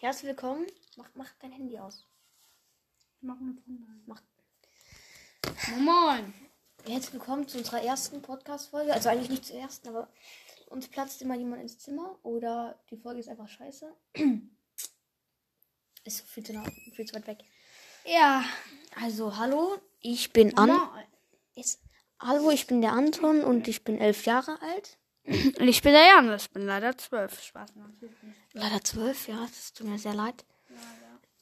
Herzlich willkommen. Mach, mach dein Handy aus. Mach eine Wunder. Mach. Moin. Herzlich willkommen zu unserer ersten Podcast-Folge. Also eigentlich nicht zur ersten, aber uns platzt immer jemand ins Zimmer oder die Folge ist einfach scheiße. ist viel zu, nah, viel zu weit weg. Ja. Also, hallo, ich bin An. Hallo, ich bin der Anton und ich bin elf Jahre alt. Ich bin der Jan, ich bin leider zwölf. Spaß. Leider zwölf, ja, das tut mir sehr leid.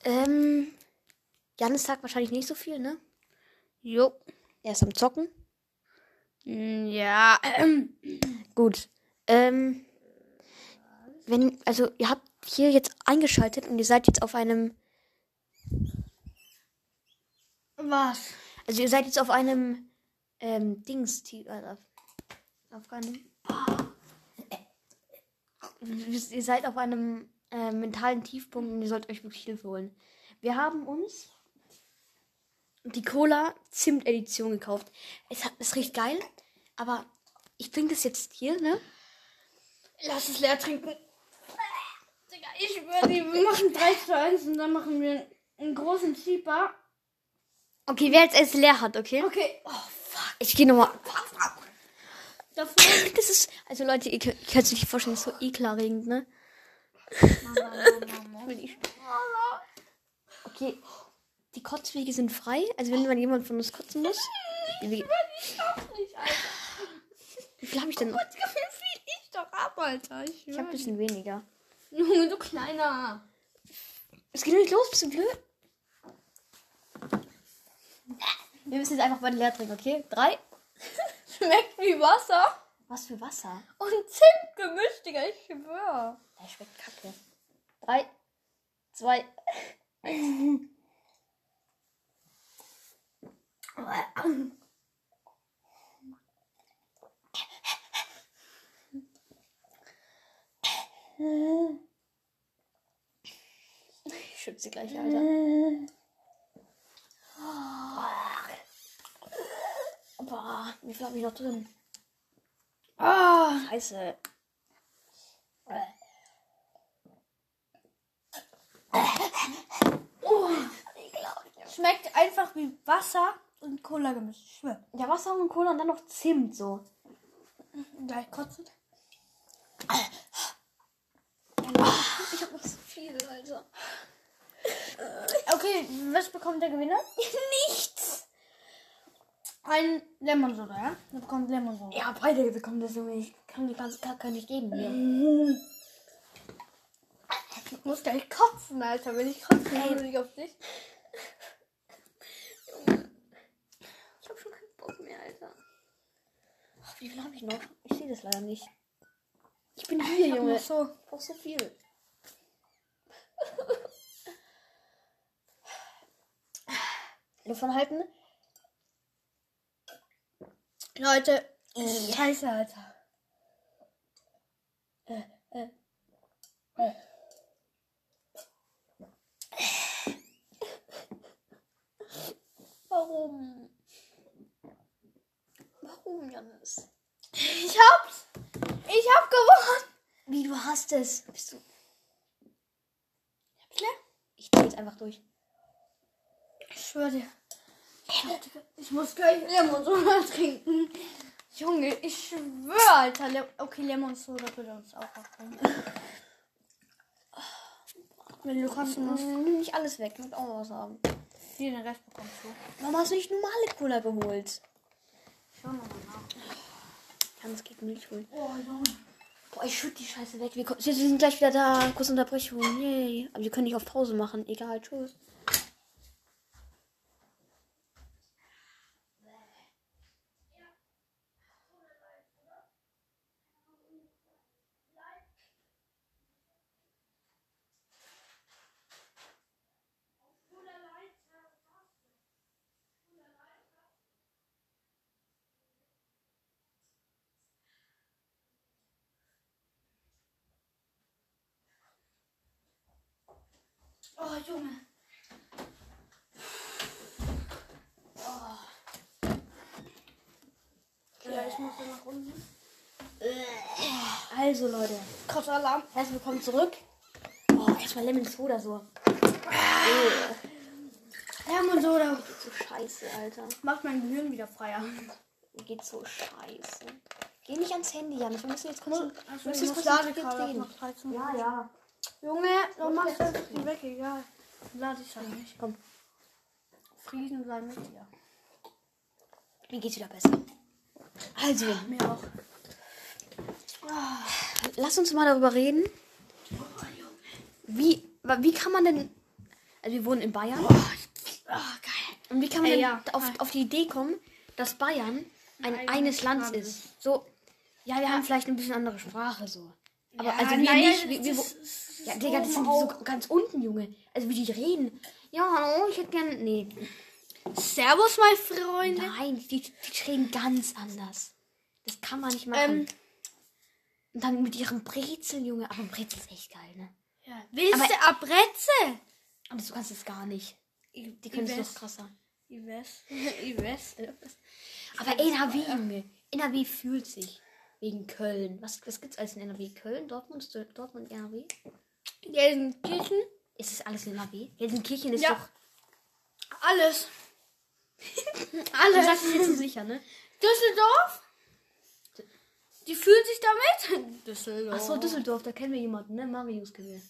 Ähm, Janis sagt wahrscheinlich nicht so viel, ne? Jo. Er ist am Zocken. Mm, Ja. Ähm. Gut. Ähm, wenn, also ihr habt hier jetzt eingeschaltet und ihr seid jetzt auf einem, Was? also ihr seid jetzt auf einem, ähm, Dings, die- äh, auf einem, ihr seid auf einem äh, mentalen Tiefpunkt und ihr sollt euch wirklich Hilfe holen. Wir haben uns die Cola Zimt Edition gekauft. Es, hat, es riecht geil, aber ich trinke das jetzt hier, ne? Lass es leer trinken. Digga, ich schwöre wir machen 3 zu 1 und dann machen wir einen großen Cheaper. Okay, wer jetzt es leer hat, okay? Okay. Oh, fuck. Ich gehe nochmal. Davor. Das ist, also Leute, ihr könnt, könnt euch nicht vorstellen, das ist so ekelerregend, ne? Ich- Okay, die Kotzwege sind frei. Also wenn mal jemand von uns kotzen muss. Wie, wie wie viel habe ich denn noch? Wie viel ich doch ab, Alter. Ich, Ich habe ein bisschen weniger. Junge, du kleiner. Es geht nicht los, bist du blöd? Wir müssen jetzt einfach beide leer trinken, okay? Drei. Schmeckt wie Wasser. Was für Wasser? Und Zimt gemischt, Digga, ich schwöre. Der schmeckt kacke. Drei, zwei. Ich schütze gleich, Alter. Boah, wie viel habe ich noch drin? Ah, Scheiße. schmeckt einfach wie Wasser und Cola gemischt. Ich schwöre. Ja, Wasser und Cola und dann noch Zimt so. Gleich kotzen. Ich habe noch so viel, Alter. Okay, was bekommt der Gewinner? Nichts. Ein Lemon Soda, ja? Der bekommt Lemon Soda. Ja, beide bekommen das Junge. Ich kann die ganze Kacke nicht geben. Hier. Ich muss gleich kotzen, Alter. Wenn ich kotze, würde ich auf dich. Ich habe schon keinen Bock mehr, Alter. Ach, wie viel habe ich noch? Ich sehe das leider nicht. Ich bin hier, Ich hab Junge. noch so. Ich brauch so viel. Davon halten? Leute. Scheiße, Alter. Äh, äh. Warum? Warum, Janis? Ich hab's. Ich hab gewonnen. Wie, du hast es. Bist du. Ich hab's leer. Ich jetzt einfach durch. Ich schwöre dir. Ich muss gleich Lemon Soda trinken. Junge, ich schwöre, Alter. Le okay, Lemon Soda würde uns auch aufbringen. Wenn du musst, Nimm nicht alles weg, muss auch was haben. hier den Rest bekommst du. Warum hast du nicht normale Cola geholt? Schau nochmal nach. Hans geht Milch holen. Oh, Junge. Boah, ich schütte die Scheiße weg. Wir, wir sind gleich wieder da. Kurze Unterbrechung. Yay. Aber wir können nicht auf Pause machen. Egal, tschüss. Oh, Junge. Ja, ich muss ja nach unten. Also, Leute. Kottalarm. Herzlich willkommen zurück. Oh, erstmal Lemon Soda so. Lemon Soda. So scheiße, Alter. Macht mein Gehirn wieder freier. Mir geht so scheiße. Geh nicht ans Handy, Janis. Wir müssen jetzt kurz. Also, wir müssen jetzt 13. Ja, ja. Junge, du machst das nicht weg, egal. Lade ich halt nicht. Komm, Friesen bleiben mit dir. mir geht's wieder besser. Also, Mir auch. lass uns mal darüber reden. Wie, wie kann man denn. Also, wir wohnen in Bayern. Ah, geil. Und wie kann man Ey, denn ja. auf, auf die Idee kommen, dass Bayern ein Ein eines eigenes Land Land ist? So, ja, wir haben vielleicht ein bisschen andere Sprache so. Aber Ja, also wir naja, nicht. Wir, wir, ja, Digga, das sind so ganz unten, Junge. Also wie die reden. Ja, hallo, ich hätte gern. Nee. Servus, meine Freunde. Nein, die, die reden ganz anders. Das kann man nicht machen. Ähm. Und dann mit ihrem Brezel, Junge. Aber Brezel ist echt geil, ne? Ja. Willst Aber- du Abreze? Aber du kannst es gar nicht. Die Die können es noch krasser. Ich weiß. Ich weiß. Aber NRW, Junge. NRW fühlt sich. Wegen Köln. Was, was gibt's alles in NRW? Köln, Dortmund, Dortmund, NRW? Gelsenkirchen? Ist es alles in NRW? Gelsenkirchen ist Ja. doch. Alles. Du Alles. sagst es jetzt so sicher, ne? Düsseldorf? Die fühlen sich damit? Düsseldorf. Achso, Düsseldorf, da kennen wir jemanden, ne? Marius kennen wir.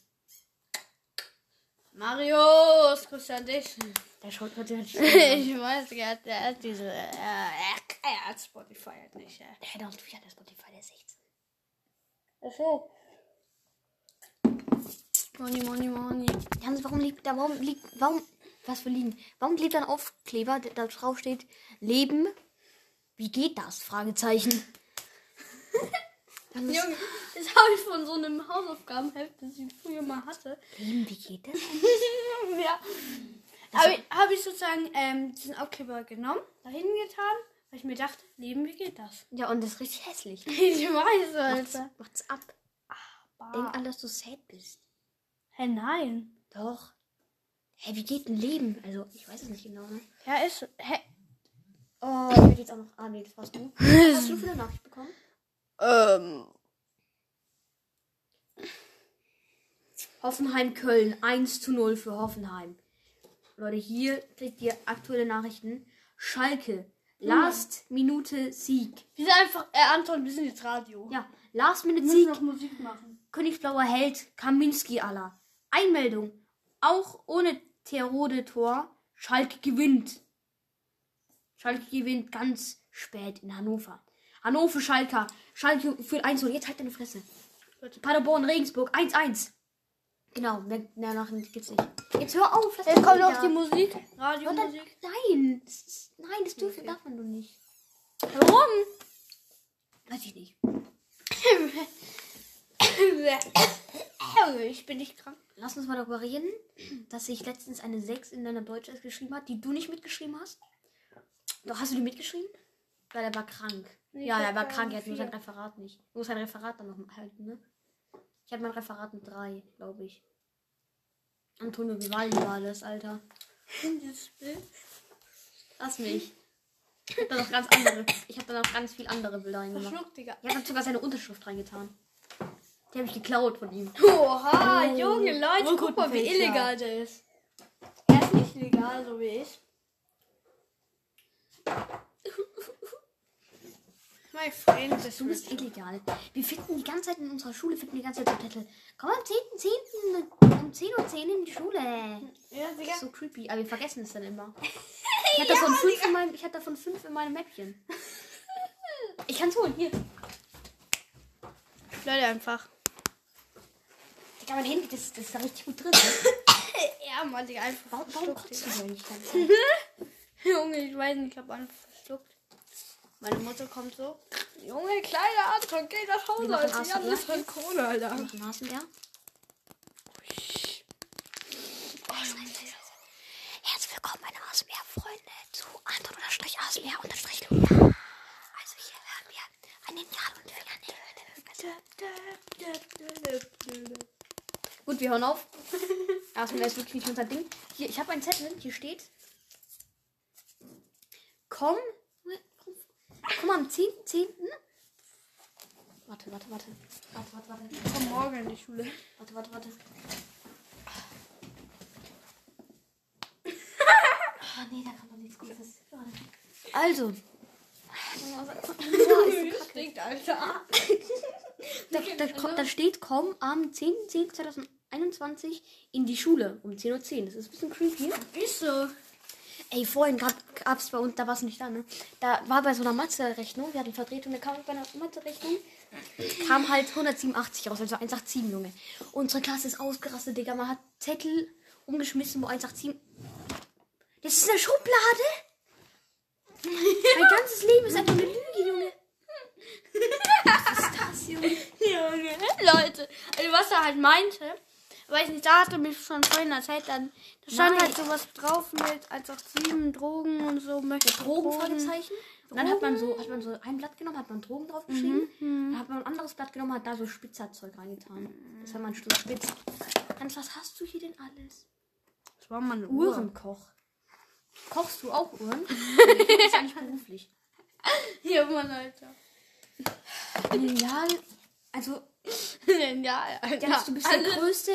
Marius, grüß an dich. Der schaut natürlich. Ich weiß, er hat, er hat diese. Er, er, hat Spotify halt nicht. Ja. Der hat auch der Spotify, der ist 16. Achso. Money, money, money. Jans, warum liegt da, warum liegt, warum, was für liegen? Warum klebt da ein Aufkleber, der da drauf steht, Leben? Wie geht das? Fragezeichen. Ist- Junge, das habe ich von so einem Hausaufgabenheft, das ich früher mal hatte. Leben, wie geht das? ja. Habe ich, hab ich sozusagen ähm, diesen Aufkleber genommen, dahin getan, weil ich mir dachte, Leben, wie geht das? Ja, und das ist richtig hässlich. Ich weiß, Macht's, Alter. macht's ab. Bah. Denk an, dass du sad bist. Hä, nein. Doch. Hä, wie geht ein Leben? Also, ich weiß es nicht genau, ne? Ja, ist. Hä? Oh, ich werde jetzt auch noch. Ah, nee, das warst du. Hast du eine Nachricht bekommen? Ähm. Hoffenheim Köln 1 zu 0 für Hoffenheim. Leute, hier kriegt ihr aktuelle Nachrichten. Schalke. Last Minute Sieg. Wir sind einfach. Äh, Anton, wir sind jetzt Radio. Ja, Last Minute Wir Sieg. müssen noch Musik machen. Königsblauer Held Kaminski aller. Einmeldung. Auch ohne Terode-Tor. Schalke gewinnt. Schalke gewinnt ganz spät in Hannover. Hannover Schalke. Schalke führt 1 0. Jetzt halt deine Fresse. Paderborn Regensburg 1-1. Genau, Nachrichten gibt's nicht. Jetzt hör auf. lass Jetzt kommt noch die Musik. Und Radiomusik. nein, das ist, nein, das dürfen Okay. darf man doch nicht. Warum? Weiß ich nicht. ich bin nicht krank. Lass uns mal darüber reden, dass ich letztens eine 6 in deiner Deutsch geschrieben hat, die du nicht mitgeschrieben hast. Doch, hast du die mitgeschrieben? Weil er war krank. Nee, ja, ich er hab war krank, er hat nur sein Referat nicht. Du musst sein Referat dann noch halten, ne? Ich hatte mein Referat mit 3, glaube ich. Antonio Vivaldi war das, Alter. Dieses Bild. Lass mich. Ich hab da noch ganz andere. Ich habe da noch ganz viel andere Bilder reingemacht. Ich habe sogar seine Unterschrift reingetan. Die habe ich geklaut von ihm. Oha, Oh, Junge Leute, wohl guck mal, wie illegal der ist. Er ist nicht legal, so wie ich. Mein Freund ist Du bist illegal. Wir finden die ganze Zeit in unserer Schule, finden die ganze Zeit so Zettel. Komm am 10.10. um 10 Uhr 10 in die Schule. Ja, Das Digga. ist so creepy, aber wir vergessen es dann immer. Ich hatte davon fünf in meinem, ich hatte davon fünf in meinem Mäppchen. Ich kann's holen, hier. Leute, einfach. Digga, mein Handy, das, das ist da richtig gut drin. Ja, Mann, Digga, einfach Warum, warum kotzt du denn nicht? Junge, ich weiß nicht, ich hab einfach verschluckt. Meine Mutter kommt so. Junge, kleiner Anton, geh nach Hause, machen Alter. Ja, das ist voll Kohle, Alter. Noch ein ASMR. Herzlich wir auf. Erstmal ist wirklich nicht unser Ding. Hier, ich habe einen Zettel. Hier steht. Komm. Komm am 10.10. 10. Hm? Warte, warte, warte. Warte, warte, warte. Ich komm morgen in die Schule. Warte, warte, warte. Ah, oh, nee, da kann man nichts Gutes. Also. Stinkt, Alter. da, da, da, steht, komm am 10.10.2018 10.10.2021 in die Schule um 10.10 Uhr. Das ist ein bisschen creepy. Ist so. Ey, vorhin gab es bei uns, da war es nicht da, ne? Da war bei so einer Mathe-Rechnung, wir hatten Vertretung, da kam bei einer Mathe-Rechnung, kam halt 187 raus, also 187, Junge. Unsere Klasse ist ausgerastet, Digga. Man hat Zettel umgeschmissen, wo 187. Das ist eine Schublade! mein ganzes Leben ist einfach eine Lüge, Junge. Was ist das, Junge? Junge. Leute, also was er halt meinte, weiß nicht, da hatte mich schon vorhin erzählt, dann da stand Nein. halt sowas drauf mit 187 Drogen und so. Möchte Drogen, Fragezeichen. Und dann hat man so, hat man so ein Blatt genommen, hat man Drogen draufgeschrieben. Dann hat man ein anderes Blatt genommen, hat da so Spitzerzeug reingetan. Das hat man schon spitz. Dann, was hast du hier denn alles? Das war mal Uhr. Uhrenkoch. Kochst du auch Uhren? nee, das ist eigentlich beruflich. Ja, Mann, Alter. Lineal. Also, ja, Alter. Janis, du bist der größte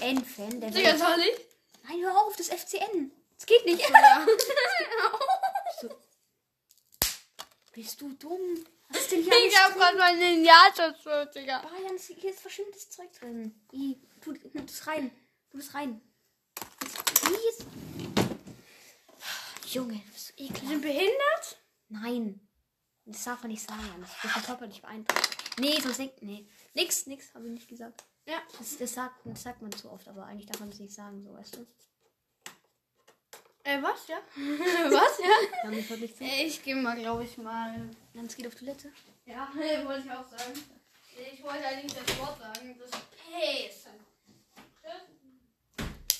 FCN-Fan der Digga, soll ich? Nein, hör auf, das FCN. Das geht nicht. Ja. Bist du dumm? Was ist denn hier Ich hab grad mein Lineal zerstört, Digga. Bayern, hier ist verschimmeltes Zeug drin. I, tu tu das rein. Tu das rein. Ist... Junge, du bist so Die ekelhaft. sind behindert? Nein. Das darf man nicht sagen. Das wird Körper nicht beeinträchtigen. Nee, sonst denkt. Nee. Nix, nix, habe ich nicht gesagt. Ja. Das, das, sagt, das sagt man zu oft, aber eigentlich darf man das nicht sagen, so weißt du. Äh, was, ja? was, ja? Ja, Ich geh mal, glaube ich, mal. Jans geht auf Toilette. Ja, wollte ich auch sagen. Ich wollte eigentlich das Wort sagen. Das Pace.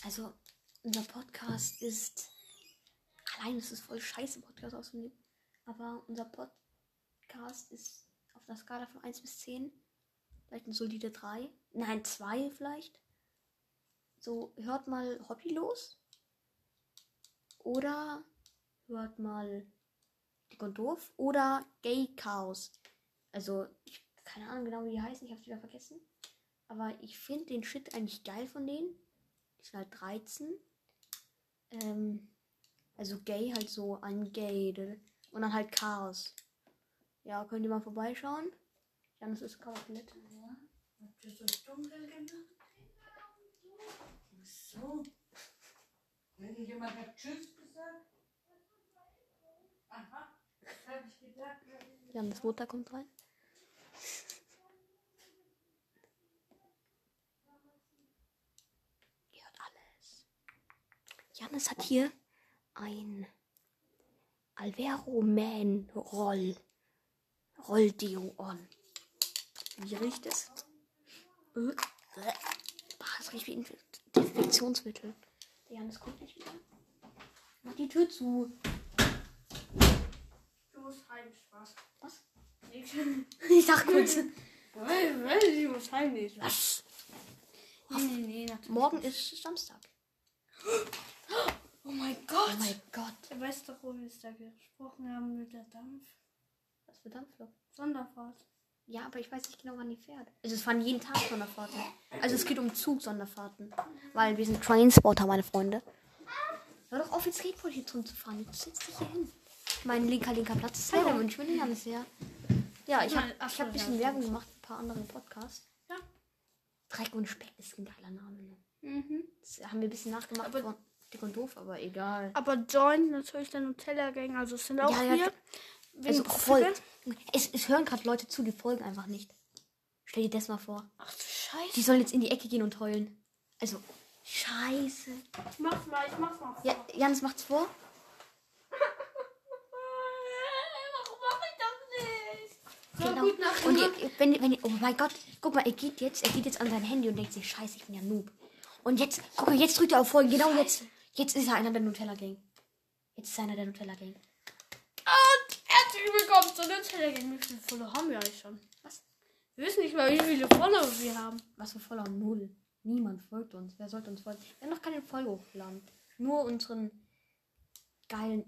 Also, unser Podcast ist. Allein ist es voll scheiße, Podcast auszunehmen. Aber unser Podcast ist auf einer Skala von 1 bis 10. Vielleicht eine solide 3. Nein, 2 vielleicht. So, hört mal hobbylos. Oder hört mal Dick und Doof. Oder Gay Chaos. Also, ich, keine Ahnung genau, wie die heißen. Ich hab's wieder vergessen. Aber ich finde den Shit eigentlich geil von denen. Die sind halt 13. Ähm, also gay halt so ein Gay. Und dann halt Chaos. Ja, könnt ihr mal vorbeischauen. Janis ist gerade Toilette. Das dunkel gemacht? Ach so. Wenn jemand hat Tschüss gesagt? Aha, das habe ich gedacht. Janis Mutter kommt rein. Ihr hört alles. Janis hat hier ein Alvero Man Roll. Roll Deo on. Wie riecht es? Das riecht wie Inf- Desinfektionsmittel. Der Janis kommt nicht wieder. Mach die Tür zu. Du musst heim, Spaß. Was? Nix. Ich sag kurz. Ich muss heim, nicht. Was? Nee, nee, nee, natürlich. Morgen ist Samstag. Oh mein Gott. Oh mein Gott. Du weißt doch, wo wir es da gesprochen haben mit der Dampf. Was für Dampflok? Sonderfahrt. Ja, aber ich weiß nicht genau, wann die fährt. Also es fahren jeden Tag Sonderfahrten. Also es geht um Zug-Sonderfahrten. Weil wir sind Trainspotter, meine Freunde. Hör doch auf, jetzt Skateboard hier drin zu fahren. Jetzt setz dich hier hin. Mein linker, linker Platz ist leer. Und ich bin nicht alles sehr. Ja, ich habe ich hab ein ja, bisschen. Werbung gemacht für ein paar andere Podcasts. Ja. Dreck und Speck ist ein geiler Name. Ne? Mhm. Das haben wir ein bisschen nachgemacht Aber- von Dick und Doof, aber egal. Aber Joint natürlich der Nutella-Gang, also es sind auch Ja, ja, hier. Also folgt. Es, es hören gerade Leute zu, die folgen einfach nicht. Stell dir das mal vor. Ach du Scheiße. Die sollen jetzt in die Ecke gehen und heulen. Also, scheiße. Ich mach's mal, ich mach's mal. Ja, Jans macht's vor. Warum mach ich das nicht? So Genau. gut nach Und ihr, wenn, wenn, ihr- oh mein Gott, guck mal, er geht jetzt, er geht jetzt an sein Handy und denkt sich, scheiße, ich bin ja Noob. Und jetzt, guck mal, jetzt drückt er auf Folgen. Genau jetzt. Jetzt ist er einer der Nutella Gang. Jetzt ist er einer der Nutella Gang. Willkommen zu Nutella Gang. Wie viele Follower haben wir eigentlich schon? Was? Wir wissen nicht mal, wie viele Follower wir haben. Was für voller Null. Niemand folgt uns. Wer sollte uns folgen? Wir haben noch keine Folge hochgeladen. Nur unseren geilen,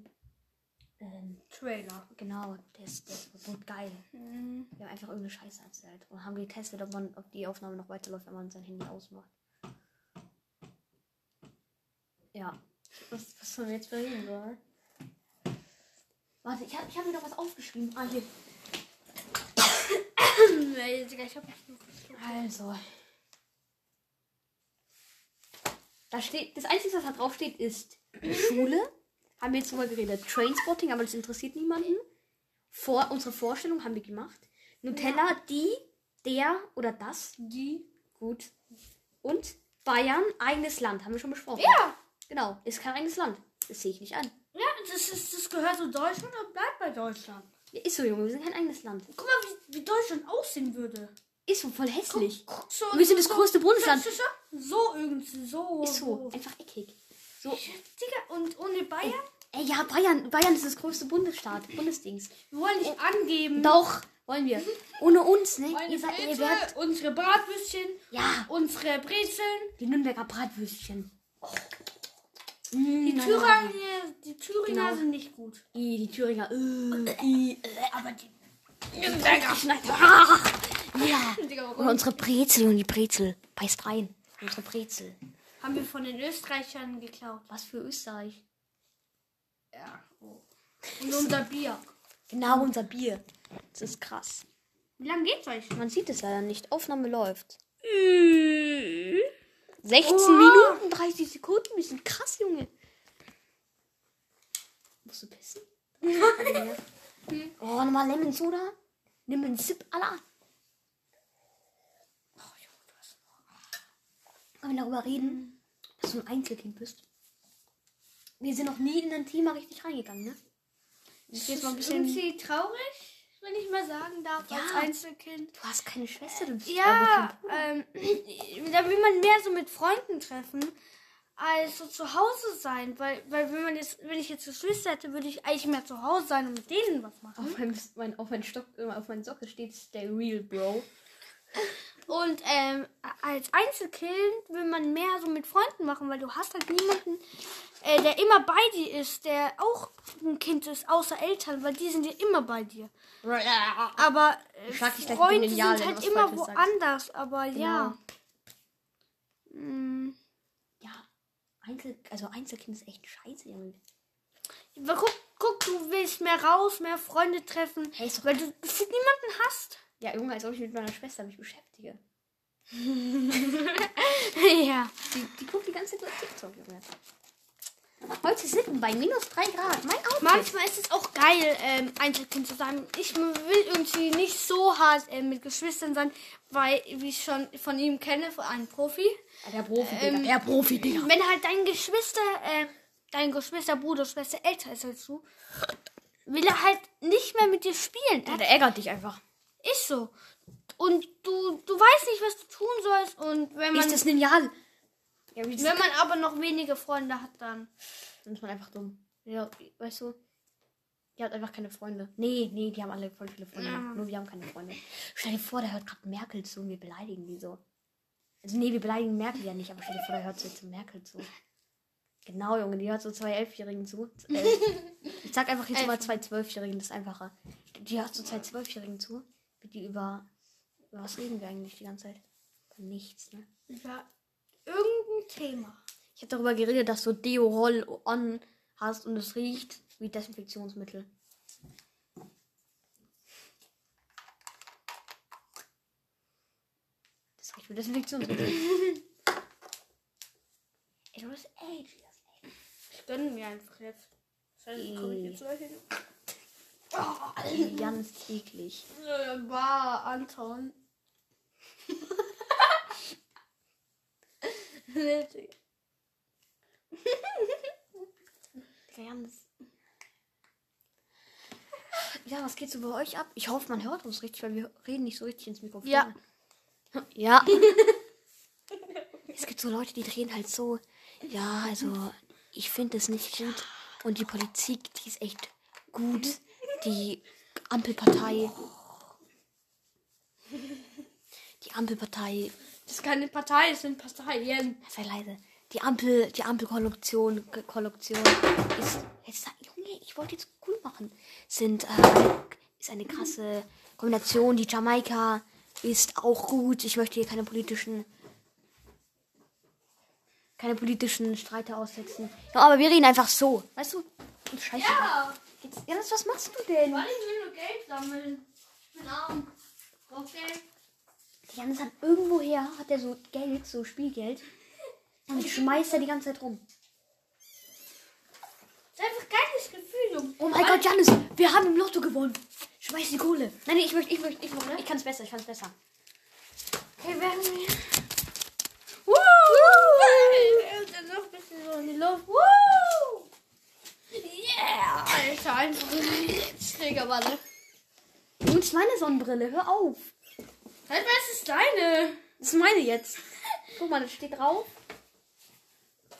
ähm, Trailer. genau, der ist, der ist so geil. Mhm. Wir haben einfach irgendeine Scheiße erzählt und haben getestet, ob man, ob die Aufnahme noch weiterläuft, wenn man sein Handy ausmacht. Ja. Was, was sollen wir jetzt sollen? Warte, ich habe ich hab mir noch was aufgeschrieben. Ah, hier. Also. Da steht, das Einzige, was da drauf steht, ist Schule. Haben wir jetzt drüber geredet. Trainspotting, aber das interessiert niemanden. Vor, unsere Vorstellung haben wir gemacht. Nutella, die, der oder das. die. Gut. Und Bayern, eigenes Land. Haben wir schon besprochen. Ja! Genau, ist kein eigenes Land. Das sehe ich nicht an. Ja, das, ist, das gehört zu Deutschland und bleibt bei Deutschland. Ja, ist so, Junge, wir sind kein eigenes Land. Guck mal, wie, wie Deutschland aussehen würde. Ist so voll hässlich. Guck, so, Und wir sind das so, größte Bundesland. So, so, so irgendwie, so. Ist so, einfach eckig. So, Digga, und ohne Bayern? ey, ja, Bayern, Bayern ist das größte Bundesstaat, Bundesdings. Wir wollen nicht angeben. Doch, wollen wir. Ohne uns, ne? Ihr seid, ihr werdet, unsere Bratwürstchen, ja, unsere Brezeln. die Nürnberger Bratwürstchen. Die Die Thüringer, die Thüringer Genau. sind nicht gut. I, die Thüringer. Äh, I, äh, Aber die. Nürnberger Schneider. Ah, ja. Und unsere Brezel und die Brezel. Beißt rein. Unsere Brezel. Haben wir von den Österreichern geklaut. Was für Österreich. Ja. Oh. Und unser Bier. Genau, unser Bier. Das ist krass. Wie lange geht's euch? Man sieht es leider nicht. Aufnahme läuft. Äh. 16 Oha. Minuten, 30 Sekunden. Wir sind krass, Junge. Musst du pissen? oh, nochmal Lemon Soda. Nimm einen Sip, Allah. Können wir darüber reden, dass du ein Einzelkind bist? Wir sind noch nie in ein Thema richtig reingegangen, ne? Das jetzt ist mal ein bisschen- irgendwie traurig, wenn ich mal sagen darf, Ja. als Einzelkind. Du hast keine Schwester, du bist Ja, äh, wirklich ähm, da will man mehr so mit Freunden treffen, als so zu Hause sein. Weil, weil wenn man jetzt, wenn ich jetzt Geschwister hätte, würde ich eigentlich mehr zu Hause sein und mit denen was machen. Auf meinem, mein, auf meinem Stock, auf meinem Sockel steht Stay Real, Bro. Und ähm, als Einzelkind will man mehr so mit Freunden machen, weil du hast halt niemanden, äh, der immer bei dir ist, der auch ein Kind ist, außer Eltern, weil die sind ja immer bei dir. Aber äh, Freunde sind halt du immer Falsches sagst. woanders. Aber ja. Genau. Mm. Ja, Einzel, also Einzelkind ist echt scheiße, Junge. Aber guck, guck, du willst mehr raus, mehr Freunde treffen, Hey, weil du gefühlt niemanden hast. Ja, Junge, als ob ich mit meiner Schwester mich beschäftige. ja. Die, die guckt die ganze Zeit nur TikTok, Junge. Heute sitzen bei minus 3 Grad. Mein Outfit. Manchmal ist es auch geil, ähm, Einzelkind zu sein. Ich will irgendwie nicht so hart ähm, mit Geschwistern sein, weil, wie ich schon von ihm kenne, von einem Profi, der Profi, Ähm, Digga. Der Profi, Digga. wenn halt dein Geschwister, äh, dein Geschwister, Bruder, Schwester älter ist als du, will er halt nicht mehr mit dir spielen. Ja, der ärgert dich einfach. Ist so. Und du, du weißt nicht, was du tun sollst. Und wenn man, Ist das Lineal? Ja, wenn man aber noch wenige Freunde hat, dann. dann ist man einfach dumm. Ja, weißt du? Die hat einfach keine Freunde. Nee, nee, die haben alle voll viele Freunde. Ja. Nur wir haben keine Freunde. Stell dir vor, der hört gerade Merkel zu und wir beleidigen die so. Also nee, wir beleidigen Merkel ja nicht, aber stell dir vor, der hört so zu Merkel zu. Genau, Junge, die hört so zwei Elfjährigen zu. Äh, ich sag einfach jetzt mal zwei Zwölfjährigen, das ist einfacher. Die hört so zwei Zwölfjährigen zu. Wie die über, über was reden wir eigentlich die ganze Zeit? Über nichts, ne? Über Thema. Ich habe darüber geredet, dass du Deo Roll on hast und es riecht wie Desinfektionsmittel. Das riecht wie Desinfektionsmittel. Ey, du bist ey, das Ich gönne mir einfach jetzt. Scheiße, komm ich jetzt mal hin. ist ganz eklig. War Anton. Ganz. Ja, was geht so bei euch ab? Ich hoffe, man hört uns richtig, weil wir reden nicht so richtig ins Mikrofon. Ja. Ja. es gibt so Leute, die drehen halt so. Ja, also ich finde es nicht gut. Und die Politik, die ist echt gut. Die Ampelpartei. Die Ampelpartei. Das ist keine Partei, das sind Parteien. Sei leise. Die Ampel, die Ampelkollektion, Kollektion ist, jetzt, Junge, ich wollte jetzt cool machen, sind, äh, ist eine krasse Kombination. Die Jamaika ist auch gut. Ich möchte hier keine politischen, keine politischen Streiter aussetzen. Ja, aber wir reden einfach so. Weißt du? Scheiße. Ja, Jetzt, Janis, was machst du denn? weil ich will nur Geld sammeln. Ich bin arm. Brauch Geld. Janis hat irgendwoher, hat er so Geld, so Spielgeld. Und schmeißt er die ganze Zeit rum. Das ist einfach ein geiles Gefühl. Oh mein Gott, Janis, wir haben im Lotto gewonnen. Schmeiß die Kohle. Nein, nee, ich möchte, ich möchte, ich möchte. Ich kann es besser, ich kann es besser. Okay, werden wir. Woo! Und dann noch ein bisschen so in die Luft. Woo! Yeah! Alter, einfach Trägerwanne. Und ist meine Sonnenbrille, hör auf. Halt, was ist deine? Das ist meine jetzt. Guck mal, das steht drauf.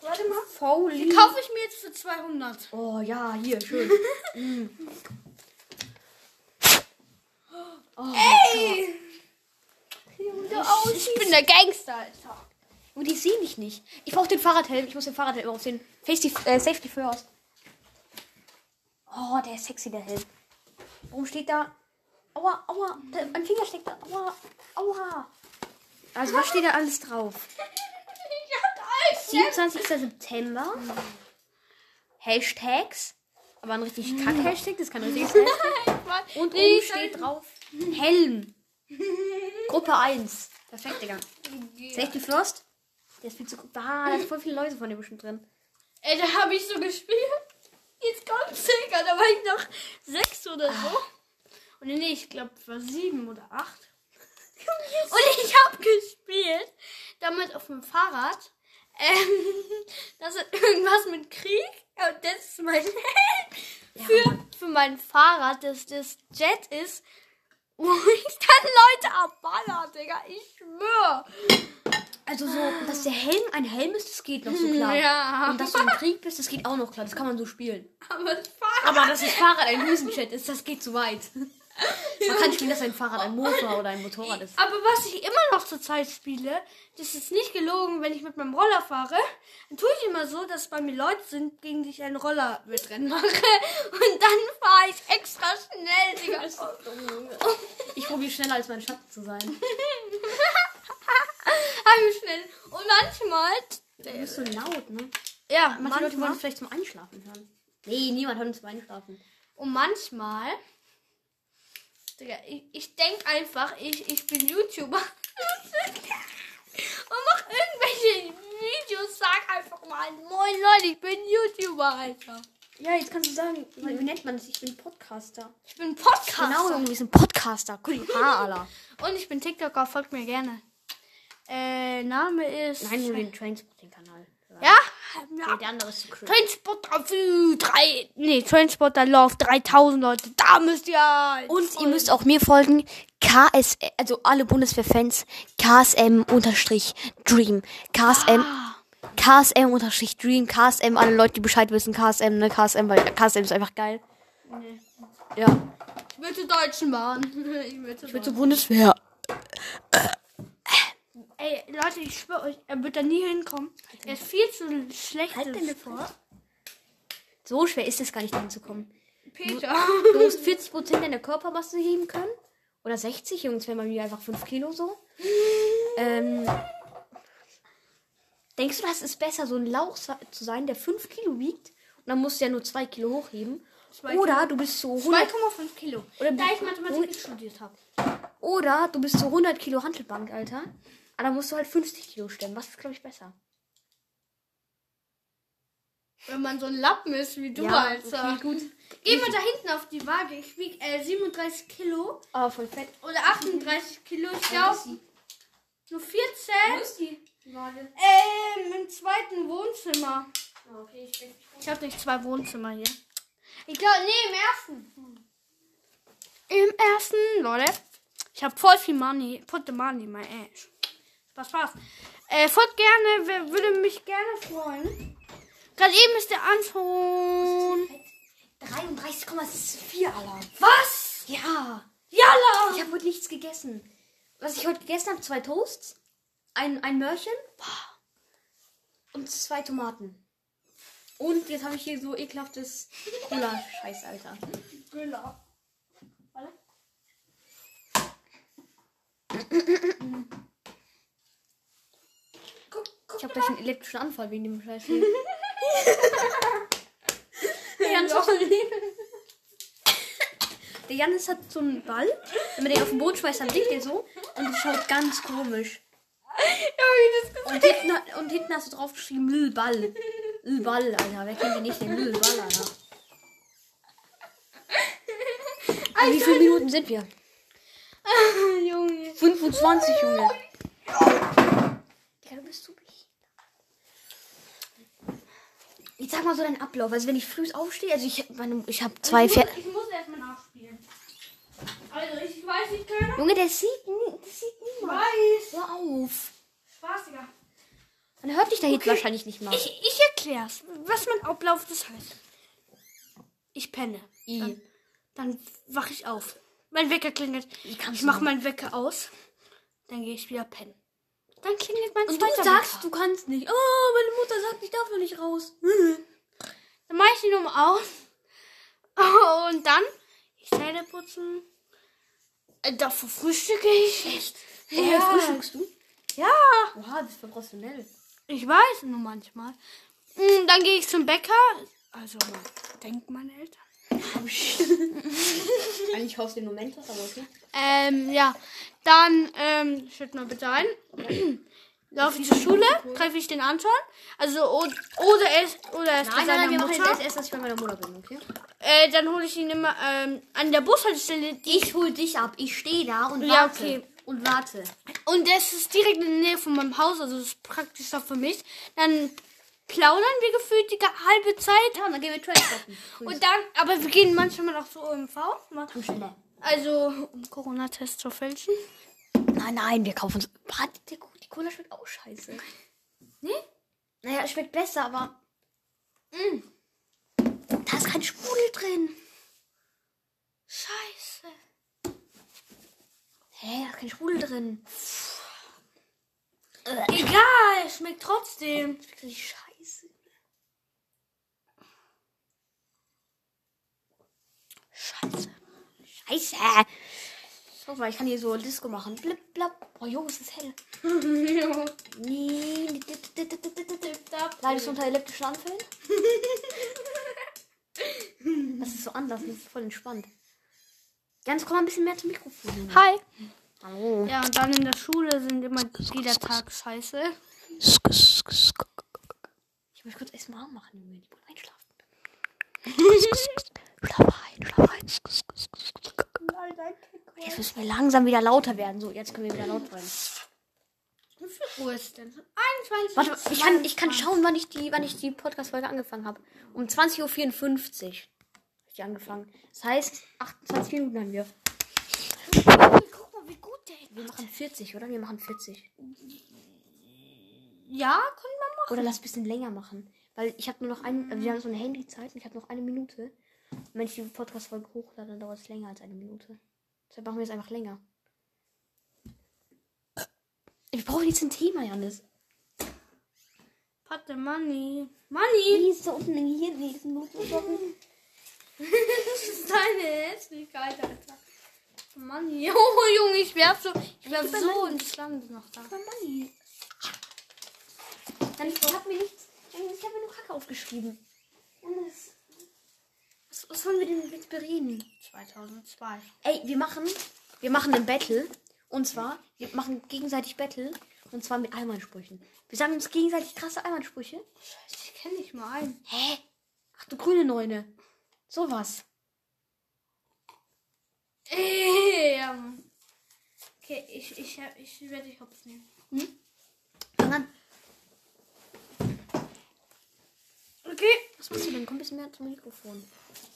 Warte mal. Fauli. Die kaufe ich mir jetzt für 200. Oh ja, hier, schön. Mm. oh, Ey! Ich bin der Gangster, Alter. Und die sehen mich nicht. Ich brauche den Fahrradhelm. Ich muss den Fahrradhelm aussehen. Safety, äh, Safety first. Oh, der ist sexy, der Helm. Warum steht da? Aua, aua. Mein Finger steckt da. Aua, aua. Also, was steht da alles drauf? Ich hab alles. 27. September. Hashtags. Aber ein richtig kacke Hashtag. Das ist kein richtiges Hashtag. Und oben steht drauf Helm. Gruppe 1. Perfekt, Digga. Safety first. Der ist viel zu gut. Ah, da sind voll viele Leute von dem bestimmt drin. Ey, da habe ich so gespielt. Jetzt kommt Digga, da war ich noch sechs oder so. Und nee, ich glaube, es war sieben oder acht. Und ich habe gespielt, damit auf dem Fahrrad. Ähm, das hat irgendwas mit Krieg. Und das ist mein für, für mein Fahrrad, dass das Jet ist, wo ich dann Leute abballer, Digga. Ich schwör. Also so, dass der Helm ein Helm ist, das geht noch so klar. Ja. Und dass du im Krieg bist, das geht auch noch klar. Das kann man so spielen. Aber das Fahrrad. Aber dass das Fahrrad ein Riesenchat ist, das geht zu weit. Man kann spielen, dass ein Fahrrad ein Motor oder ein Motorrad ist. Aber was ich immer noch zurzeit spiele, das ist nicht gelogen, wenn ich mit meinem Roller fahre, dann tue ich immer so, dass bei mir Leute sind, gegen die ich einen Rollerwettrennen mache. Und dann fahre ich extra schnell, Digga. Ich probiere schneller als mein Schatten zu sein. Heim schnell. Und manchmal, Du bist so laut, ne? ja, Manche Leute wollen manchmal, vielleicht zum Einschlafen hören. Nee, niemand hört uns zum Einschlafen. und manchmal, Digga, ich, ich denke einfach, ich, ich bin YouTuber. Und mach irgendwelche Videos, sag einfach mal, moin Leute, ich bin YouTuber, Alter. Ja, jetzt kannst du sagen, wie nennt man das? Ich bin Podcaster. Ich bin Podcaster. Genau, Junge, wir sind Podcaster. Haare, Alter. Und ich bin TikToker, folgt mir gerne. Äh, Name ist. Nein, nur den Trainspotting-Kanal. Ja? Ja. Der andere ist zu cringe. Trainspotter für drei. Nee, Trainspotter Love 3000 Leute. Da müsst ihr. Und ihr müsst auch mir folgen. KS, also alle Bundeswehr-Fans. KSM-Dream. KSM. KSM unterstrich Dream, KSM, alle Leute, die Bescheid wissen, KSM, ne, KSM, weil KSM ist einfach geil. Nee. Ja. Ich will zur Deutschen Bahn. Ich will zur Ich will zur Bundeswehr. Ey, Leute, ich schwöre euch, er wird da nie hinkommen. Er ist viel zu schlecht. Halt deine vor. So schwer ist es gar nicht, hinzukommen. Peter. Du musst 40% deiner Körpermasse heben können. Oder 60, Jungs, wäre bei mir einfach 5 Kilo so. Ähm, denkst du, das ist besser, so ein Lauch zu sein, der 5 Kilo wiegt? Und dann musst du ja nur 2 Kilo hochheben. Zwei Oder du bist so 100, 2,5 Kilo. Oder da ich Mathematik studiert habe. oder du bist so 100 Kilo Handelbank, Alter. Aber dann musst du halt 50 Kilo stemmen. Was ist, glaube ich, besser? Wenn man so ein Lappen ist wie du, Ja, Alter. okay, gut. Geh mal da hinten auf die Waage. Ich wiege äh, 37 Kilo Aber voll fett. oder 38 Kilo. Ich glaube, nur 14. ist die Waage? Ähm, im zweiten Wohnzimmer. Okay, ich bin Ich habe nicht zwei Wohnzimmer hier. Ich glaube, nee, im ersten. Im ersten, Leute. Ich habe voll viel Money. Put the money in my ass. Spaß, Spaß. Äh, folgt gerne, würde mich gerne freuen. Gerade eben ist der Anton. 33,4, Alter. Was? Ja. Jalla! Ich habe heute nichts gegessen. Was ich heute gegessen habe, zwei Toasts, ein, ein Möhrchen und zwei Tomaten. Und jetzt habe ich hier so ekelhaftes Cola-Scheiß, Alter. Güller. Warte. Ich habe gleich einen elektrischen Anfall wegen dem Scheiß. Der Janis, hat, der Janis hat so einen Ball. Wenn man den auf den Boden schmeißt, dann blinkt der so. Und das schaut ganz komisch. Und hinten, und hinten hast du drauf geschrieben Lil Ball. Lil Ball, Alter. Wer kennt den nicht? Den Lil Ball, Alter. Wie viele Minuten sind wir? Junge. 25, Junge. Digga, du bist so behindert. Jetzt sag mal so deinen Ablauf. Also wenn ich früh aufstehe, also ich, meine, ich habe zwei Pferde. Ich muss erstmal nachspielen. Also, ich weiß nicht, keiner. Junge, der sieht nie, das sieht niemand. Weiß. Hör auf. Spaß, Digga. Man hört dich da jetzt wahrscheinlich nicht mal. Ich, ich erklär's, was mein Ablauf das heißt. Ich penne. I. Dann, dann wach ich auf. Mein Wecker klingelt. Ich du mach meinen Wecker aus. Dann gehe ich wieder pennen. Dann klingelt mein Und du zweiter sagst, Wecker. du kannst nicht. Oh, meine Mutter sagt, ich darf noch nicht raus. Dann mache ich die Nummer aus. Und dann ich Zähne putzen. Äh, Davor frühstücke ich. Echt? Ja. Frühstückst du? Ja. Oha, das ist professionell. Ich weiß nur manchmal. Mm, Dann gehe ich zum Bäcker. Also, denkt meine Eltern. Eigentlich haust du den Moment was, aber okay. Ähm, ja. Dann, ähm, schütt mal bitte ein. Laufe ich zur Schule, treffe ich den Anton. Also, oder er ist, oder er ist bei Nein, nein, seiner nein, wir machen jetzt Mutter. erst, erst, dass ich bei meiner Mutter bin, okay? Äh, dann hole ich ihn immer, ähm, an der Bushaltestelle. Ich hol dich ab. Ich stehe da und Ja, warte. okay. Und warte. und das ist direkt in der Nähe von meinem Haus, also das ist praktischer für mich. Dann plaudern wir gefühlt die halbe Zeit. Ja, und dann gehen wir Trash shoppen. Und dann, aber wir gehen manchmal auch so im V. Komm schneller. Also, um Corona-Test zu fälschen. Nein, nein, wir kaufen uns. Die, die Cola schmeckt auch scheiße. Nee? Naja, schmeckt besser, aber. Mm. Da ist kein Sprudel drin. Scheiße. Hä, da ist kein Sprudel drin. Egal, schmeckt trotzdem. Schmeckt richtig scheiße. Scheiße. Scheiße. Guck mal, ich kann hier so Disco machen. Blip, blap. Oh, Jo, es ist hell. Nee. Leidest du unter elektrischen Anfällen? Das ist so anders, das ist voll entspannt. Ganz komm mal ein bisschen mehr zum Mikrofon. Junge. Hi. Hallo. Ja, und dann in der Schule sind immer jeder Tag scheiße. Ich muss kurz erst mal machen, Junge. Ich einschlafen. Schlaf ein, schlaf ein. Jetzt müssen wir langsam wieder lauter werden. So, jetzt können wir wieder laut werden. Wie viel Uhr ist denn? 21 Warte, ich kann, ich kann schauen, wann ich die, wann ich die Podcast-Folge angefangen habe. Um 20.54 Uhr habe ich die angefangen. Das heißt, 28 Minuten haben wir. Guck mal, wie gut der ist. Wir machen 40, oder? Wir machen 40. Ja, können wir machen. Oder lass ein bisschen länger machen. Weil ich habe nur noch ein, wir haben so eine Handyzeit und ich habe noch eine Minute. Und wenn ich die Podcast-Folge hochlade, dann dauert es länger als eine Minute. Deshalb machen wir es einfach länger. Wir brauchen jetzt ein Thema, Janis. Patte Money. Money. Wie ist da unten hier diesen Notebook? Das ist deine Hässlichkeit, Alter. Money. Oh, Junge, ich werf so, ich werf so ins Land noch da. Money. Dann ich habe mir nichts. Ich habe mir nur Kacke aufgeschrieben. Und das, was, was wollen wir denn jetzt bereden? 2002. Ey, wir machen, wir machen ein Battle. Und zwar, wir machen gegenseitig Battle. Und zwar mit Allmannsprüchen. Wir sagen uns gegenseitig krasse Allmannsprüche. Scheiße, ich kenne nicht mal einen. Hä? Ach du grüne Neune. Sowas. Mann. Okay, ich, ich, ich, werde dich hops nehmen. Fang an. Okay. Was machst du denn? Komm ein bisschen mehr zum Mikrofon.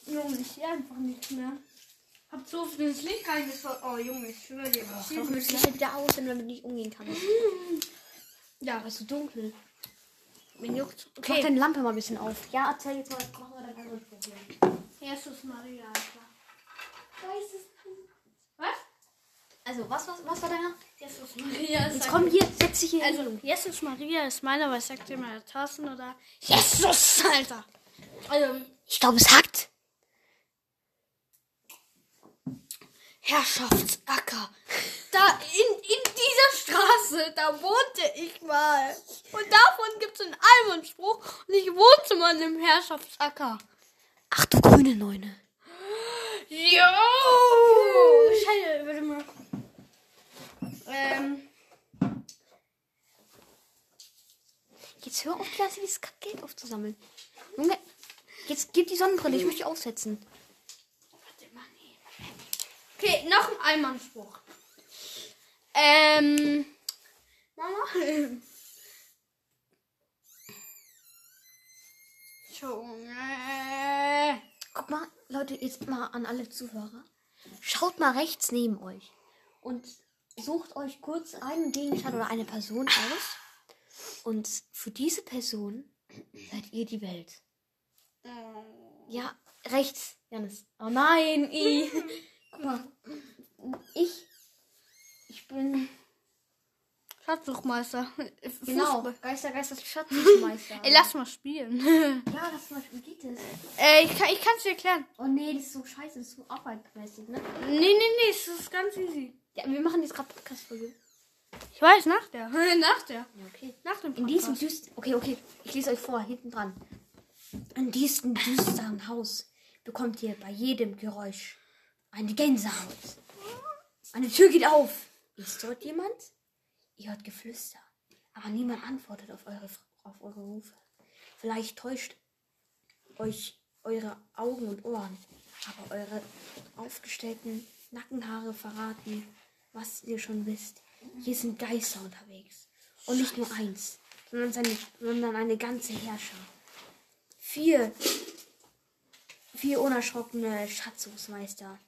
Junge, ich sehe einfach nicht mehr. Hab so viel ins Licht reingeschaut. Oh, Junge, ich schwöre dir. Ich sehe Doch, mehr. Licht wieder aus, wenn du damit nicht umgehen kannst. Ja, Aber es ist so dunkel. mir juckt. Okay. Mach deine Lampe mal ein bisschen auf. Ja, erzähl jetzt mal. Mach mal deinen Allmannsspruch hier. Jesus Maria, Alter. Was? Also, was, was, was war deiner? Jesus Maria ist Jetzt komm hier, setz dich hier Also, hin. Jesus Maria ist meiner, weil ich sagte immer Tassen oder Jesus, Alter. Also, Ich glaube, es hackt. Herrschaftsacker. Da in, in dieser Straße, da wohnte ich mal. Und davon gibt es einen Almondspruch. Und ich wohnte mal in einem Herrschaftsacker. Ach du grüne Neune. Jo! Scheiße, warte mal. Ähm, Jetzt hör auf, Klasse, dieses Geld aufzusammeln. Junge, jetzt gib die Sonnenbrille, ich möchte die aufsetzen. warte mal, nee. Okay, noch ein Almondspruch. Ähm, Mama? Junge. Guck mal, Leute, jetzt mal an alle Zuhörer. Schaut mal rechts neben euch und sucht euch kurz einen Gegenstand oder eine Person aus. Und für diese Person seid ihr die Welt. Ja, rechts, Janis. Oh nein, I. Guck mal. Ich. Ich bin. Schatzsuchmeister. Genau. Geister, Geister, Schatzmeister. Ey, lass mal spielen. Ja, das zum Beispiel geht es. äh, ich kann es dir erklären. Oh nee, das ist so scheiße, das ist so arbeitmäßig, ne? Nee, nee, nee, es ist ganz easy. Ja, wir machen jetzt gerade Podcast-Folge. Ich weiß, nach der. nach der. Ja, okay. Nach dem In diesem düsteren. Okay, okay. Ich lese euch vor, hinten dran. In diesem düsteren Haus bekommt ihr bei jedem Geräusch eine Gänsehaut. Eine Tür geht auf. Ist dort jemand? Ihr hört Geflüster. Aber niemand antwortet auf eure, auf eure Rufe. Vielleicht täuscht euch eure Augen und Ohren. Aber eure aufgestellten Nackenhaare verraten, was ihr schon wisst. Hier sind Geister unterwegs. Und nicht nur eins, sondern, seine, sondern eine ganze Herrscher. Vier, vier unerschrockene Schatzungsmeister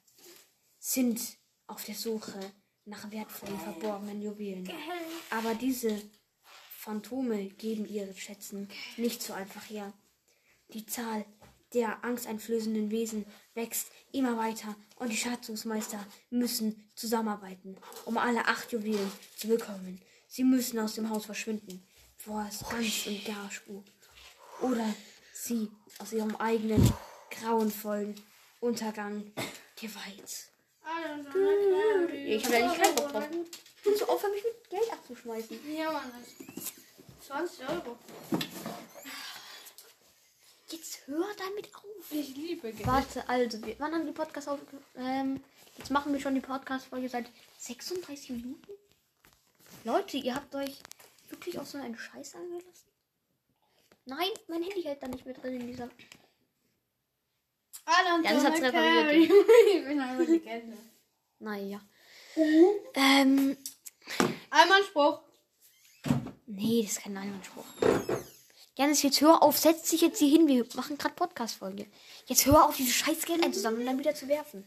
sind auf der Suche nach wertvollen verborgenen Juwelen. Aber diese Phantome geben ihre Schätzen nicht so einfach her. Die Zahl der angsteinflößenden Wesen wächst immer weiter und die Schatzungsmeister müssen zusammenarbeiten, um alle acht Juwelen zu bekommen. Sie müssen aus dem Haus verschwinden, bevor es ganz und gar spukt. Oder sie aus ihrem eigenen grauenvollen Untergang geweiht. Ich habe nicht keinen Bock drauf. Kannst du aufhören, mich mit Geld abzuschmeißen? Ja, Mann. das- 20 Euro. Jetzt hör damit auf. Ich liebe Geld. Warte, also, wir, wann haben die Podcast auf? Ähm, jetzt machen wir schon die Podcast-Folge seit 36 Minuten. Leute, ihr habt euch wirklich auch so einen Scheiß angelassen? Nein, mein Handy hält da nicht mehr drin in dieser. Ah, Ja, das hat's repariert. ich bin einfach Legende. Naja. Ähm, Einmal ein Spruch. nee, das ist kein Einwandspruch. Janis, jetzt hör auf, setz dich jetzt hier hin. Wir machen gerade Podcast-Folge. Jetzt hör auf, diese scheiß Geld einzusammeln und dann wieder zu werfen.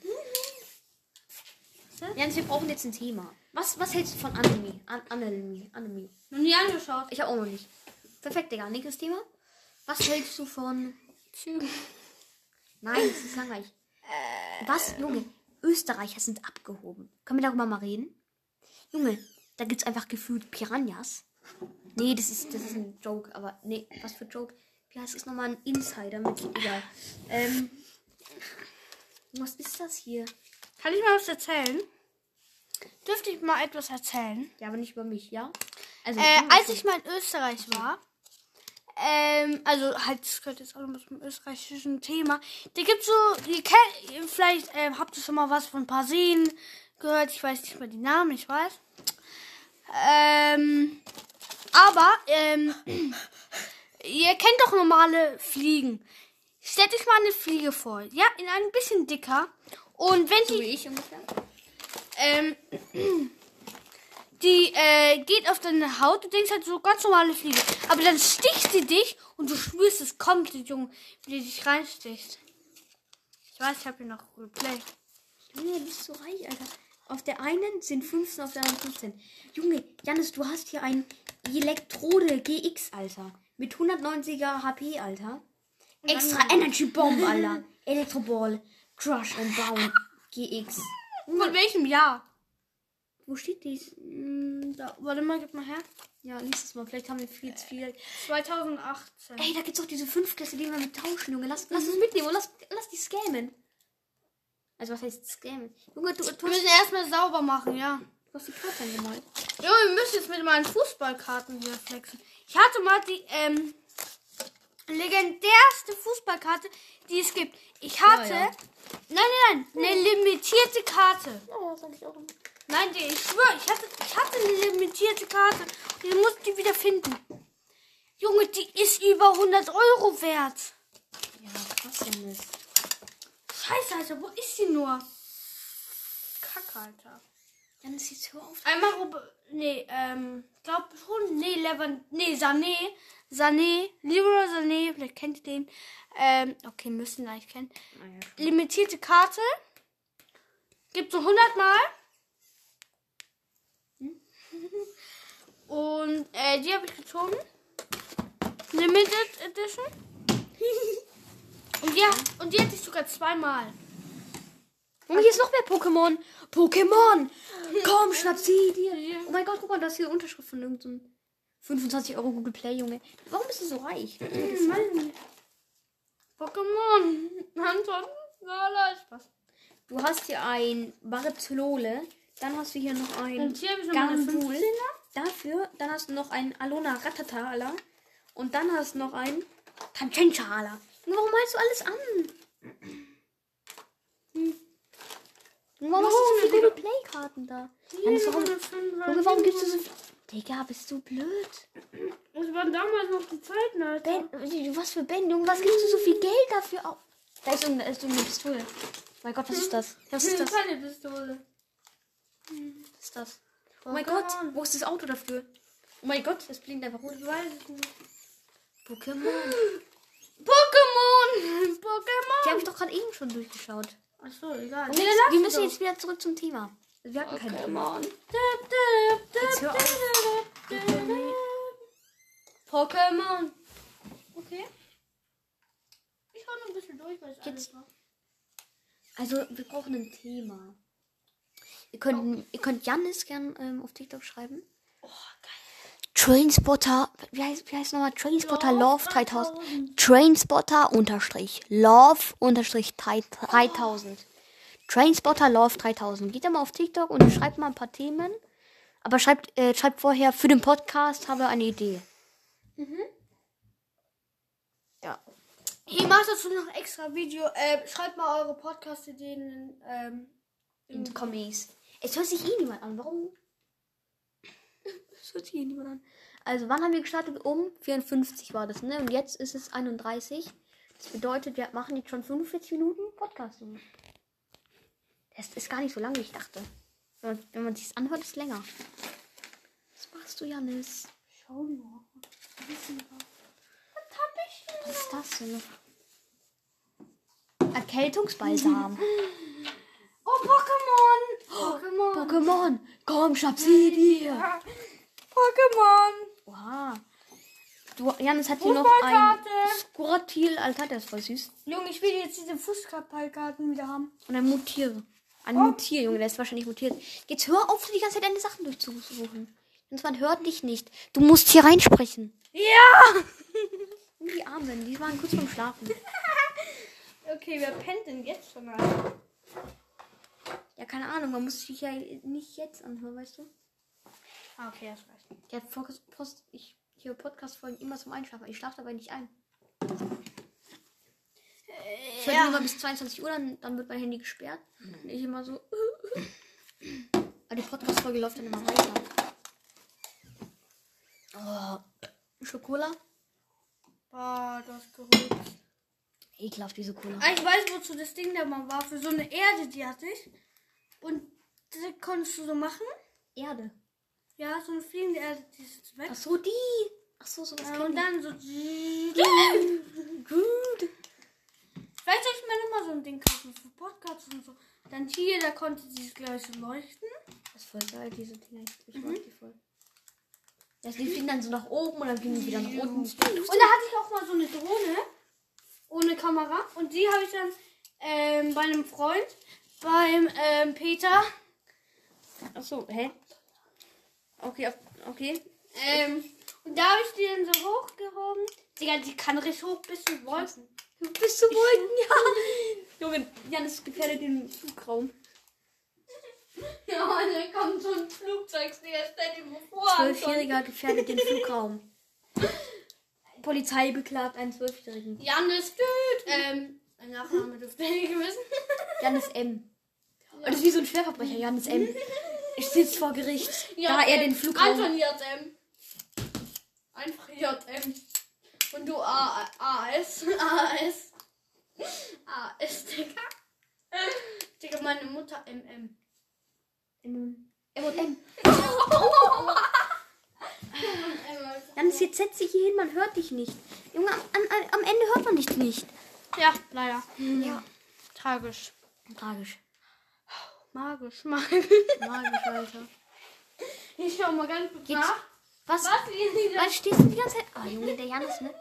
Janis, wir brauchen jetzt ein Thema. Was, was hältst du von Anime? An Anime? Anime? Noch nie angeschaut. Ich habe auch noch nicht. Perfekt, Digga. Nächstes Thema. Was hältst du von. Nein, das ist langweilig. Was, Junge? Österreicher sind abgehoben. Können wir darüber mal reden? Junge, da gibt's einfach gefühlt Piranhas. Nee, das ist, das ist ein Joke, aber nee, was für Joke? Wie heißt es nochmal ein Insider mit egal. Ähm. Was ist das hier? Kann ich mal was erzählen? Dürfte ich mal etwas erzählen? Ja, aber nicht über mich, ja? Also, Äh, als ich mal in Österreich war, ähm, also halt, das gehört jetzt auch noch zum österreichischen Thema. Da gibt's so, ihr kennt, vielleicht ähm, habt ihr schon mal was von Parsen gehört. Ich weiß nicht mehr die Namen, ich weiß. Ähm, aber, ähm, ihr kennt doch normale Fliegen. Stellt euch mal eine Fliege vor, ja, in ein bisschen dicker. Und wenn so die wie ich ungefähr. ähm, die äh, geht auf deine Haut. Du denkst halt so ganz normale Fliege. Aber dann sticht sie dich und du spürst, es kommt, die Junge, wie die dich reinsticht. Ich weiß, ich habe hier noch Replay. Junge, du bist so reich, Alter. Auf der einen sind 15, auf der anderen 15. Junge, Janis, du hast hier ein Elektrode GX, Alter. Mit 190er HP, Alter. Extra Energy Bomb, Alter. Elektroball, Crush and Down GX. Von welchem Jahr? Wo steht dies? Hm, da, warte mal, gib mal her. Ja, lies es mal. Vielleicht haben wir viel zu viel. 2018. Ey, da gibt's auch diese 5 Klasse, die wir mit tauschen, Junge. Lass, lass es mitnehmen und lass, lass die scammen. Also was heißt scammen? Junge, du, du, Wir müssen erstmal sauber machen, ja. Du hast die Karte angemalt. Jo, wir müssen jetzt mit meinen Fußballkarten wieder flexen. Ich hatte mal die ähm, legendärste Fußballkarte, die es gibt. Ich hatte. ja. Nein, nein, nein. Eine limitierte Karte. Ja, ja, sag ich auch. Nein, die, ich schwöre, ich hatte, ich hatte eine limitierte Karte. Ich musste die wieder finden. Junge, die ist über 100 Euro wert. Ja, krass, Janis. Scheiße, Alter, wo ist sie nur? Kacke, Alter. Janis, jetzt hör auf. Einmal Robe. Nee, ähm, glaub schon. Nee, Levan. Nee, Sané. Sané. Leroy Sané. Vielleicht kennt ihr den. Ähm, okay, müssen eigentlich kennen. Ah, ja. Limitierte Karte. Gibt so 100 Mal. Und, äh, die habe ich gezogen. Limited Edition. Und ja, und die hatte ich sogar zweimal. Und hier ist noch mehr Pokémon. Pokémon! Komm, schnapp sie dir. Oh mein Gott, guck mal, das ist hier eine Unterschrift von irgendeinem 25 Euro Google Play, Junge. Warum bist du so reich? Mann. Pokémon. Anton. Spaß. Du hast hier ein Barzolole. Dann hast du hier noch ein. 15er. Dafür, dann hast du noch ein Alona Ratatala. Und dann hast du noch ein Tanchenchala. Warum malst du alles an? Hm. Warum hast du so viele Play-Karten da? Janis, warum, Junge, warum gibst du so viel? Digga, bist du blöd? Das waren damals noch die Zeiten, Alter. Ben, was für Ben, Junge, was gibst du so viel Geld dafür auf? Da ist irgendeine, ist irgendeine Pistole. Mein Gott, was ist das? Was ist das? Keine Pistole. Was ist das? Oh mein Gott, wo ist das Auto dafür? Oh mein Gott, es blinkt einfach rot. Ich weiß es nicht. Pokémon. Pokémon! Die Pokémon! habe ich doch gerade eben schon durchgeschaut. Achso, egal. Jetzt, wir müssen jetzt wieder zurück zum Thema. Wir hatten kein Thema. Pokémon. Okay. Ich schau noch ein bisschen durch, weil ich alles Jetzt- war. Also, wir brauchen ein Thema. Ihr könnt, ihr könnt Janis gern ähm, auf TikTok schreiben. Oh, geil. Trainspotter, wie heißt, wie heißt nochmal? Trainspotter Love 3000. Trainspotter unterstrich Love unterstrich 3000. Trainspotter Love 3000. Geht da mal auf TikTok und schreibt mal ein paar Themen. Aber schreibt, äh, schreibt vorher für den Podcast, habe eine Idee. Ja. Ich mache dazu noch ein extra Video. Äh, schreibt mal eure Podcast-Ideen ähm, In die Kommis. Es hört sich eh niemand an. Warum? Hört sich eh niemand an. Also, wann haben wir gestartet? Um 54 war das, ne? Und jetzt ist es 31. Das bedeutet, wir machen jetzt schon 45 Minuten Podcast. Das ist gar nicht so lang, wie ich dachte. Wenn man, wenn man sich anhört, ist es länger. Was machst du, Janis? Schau mal. Was hab ich denn? Was ist das denn? Erkältungsbalsam. Oh, Pokémon! Pokémon! Pokémon, komm, schnapp sie dir. Pokémon! Oha. Du, Janis hat hier noch ein. Squirtil, Alter, der ist voll süß. Junge, ich will jetzt diese Fußballkarten wieder haben. Und ein Mutier. Ein Mutier, Junge, der ist wahrscheinlich mutiert. Jetzt hör auf, die ganze Zeit deine Sachen durchzusuchen. Sonst man hört dich nicht. Du musst hier reinsprechen. Ja! Und die Armen, die waren kurz vorm Schlafen. Okay, wer pennt denn jetzt schon mal? Ja, keine Ahnung, man muss sich ja nicht jetzt anhören, weißt du? Ah, okay, das reicht. Ich habe Post, Post, ich hier Podcast-Folgen immer zum Einschlafen. Ich schlafe dabei nicht ein. Ich höre die immer bis 22 Uhr, dann, dann wird mein Handy gesperrt. Und ich immer so. Aber die Podcast-Folge läuft dann immer weiter. Oh. Schokola? Boah, das Gerücht. Ekelhaft, diese Cola. Ah, ich weiß, wozu das Ding da mal war. Für so eine Erde, die hatte ich. Und das konntest du so machen. Erde. Ja, so eine fliegende Erde, die ist jetzt weg. Ach so, die. Ach so, sowas Ja, kenn und dann so. Gut. Vielleicht soll ich mir nochmal so ein Ding kaufen für Podcasts und so. Dann hier, da konnte dieses gleich so leuchten. Das ist voll geil, diese Dinger. Ich, ich mag die voll. Ja, die fliegen dann so nach oben und dann fliegen die wieder nach unten. Und da hatte ich auch mal so eine Drohne ohne Kamera. Und die habe ich dann ähm, bei einem Freund, beim ähm, Peter, Ach so, hä? Okay, okay. ähm, und da habe ich die dann so hochgehoben. Digga, die kann richtig hoch bis zu Wolken. Bist du Wolken? Ja. Junge, Janis gefährdet den Flugraum. Ja, da kommt so ein Flugzeug, der stell dir mal vor. Zwölfjähriger gefährdet den Flugraum. Polizei beklagt einen Zwölfjährigen. Janis Düt. Ähm, ein Nachname dürfte ich nicht wissen. Janis M. Und das ist wie so ein Schwerverbrecher, Janis M. Ich sitze vor Gericht, da er den Flugraum... Anton JM. Einfach JM. Und du A AS. AS. AS, Digga. Digga, meine Mutter MM. M und M. Janis, jetzt setz dich hier hin, man hört dich nicht. Junge, am, am, am Ende hört man dich nicht. Ja, leider. Ja. Tragisch. Tragisch. Magisch, magisch. Magisch, Alter. Ich schau mal ganz kurz Geht's? nach. Was? Was? Wie Was stehst du die ganze Zeit? Ah, Junge, der Janis, ne?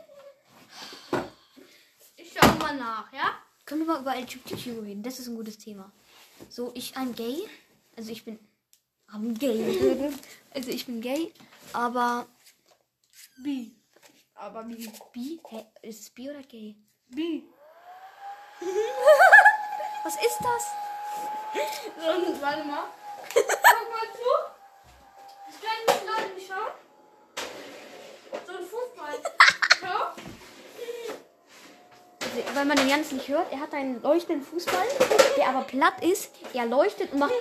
Ich schau mal nach, ja? Können wir mal über LGBTQ reden? Das ist ein gutes Thema. So, ich ein Gay. Also ich bin. Am Gay. Also ich bin gay, aber. B. Aber B. Bi? Hä? Ist es bi oder gay? B. Was ist das? Und warte mal. Guck mal zu. Ich kann nicht Leute nicht schauen. So ein Fußball. Schau. Also, weil man den Janis nicht hört, er hat einen leuchtenden Fußball, der aber platt ist. Er leuchtet und macht.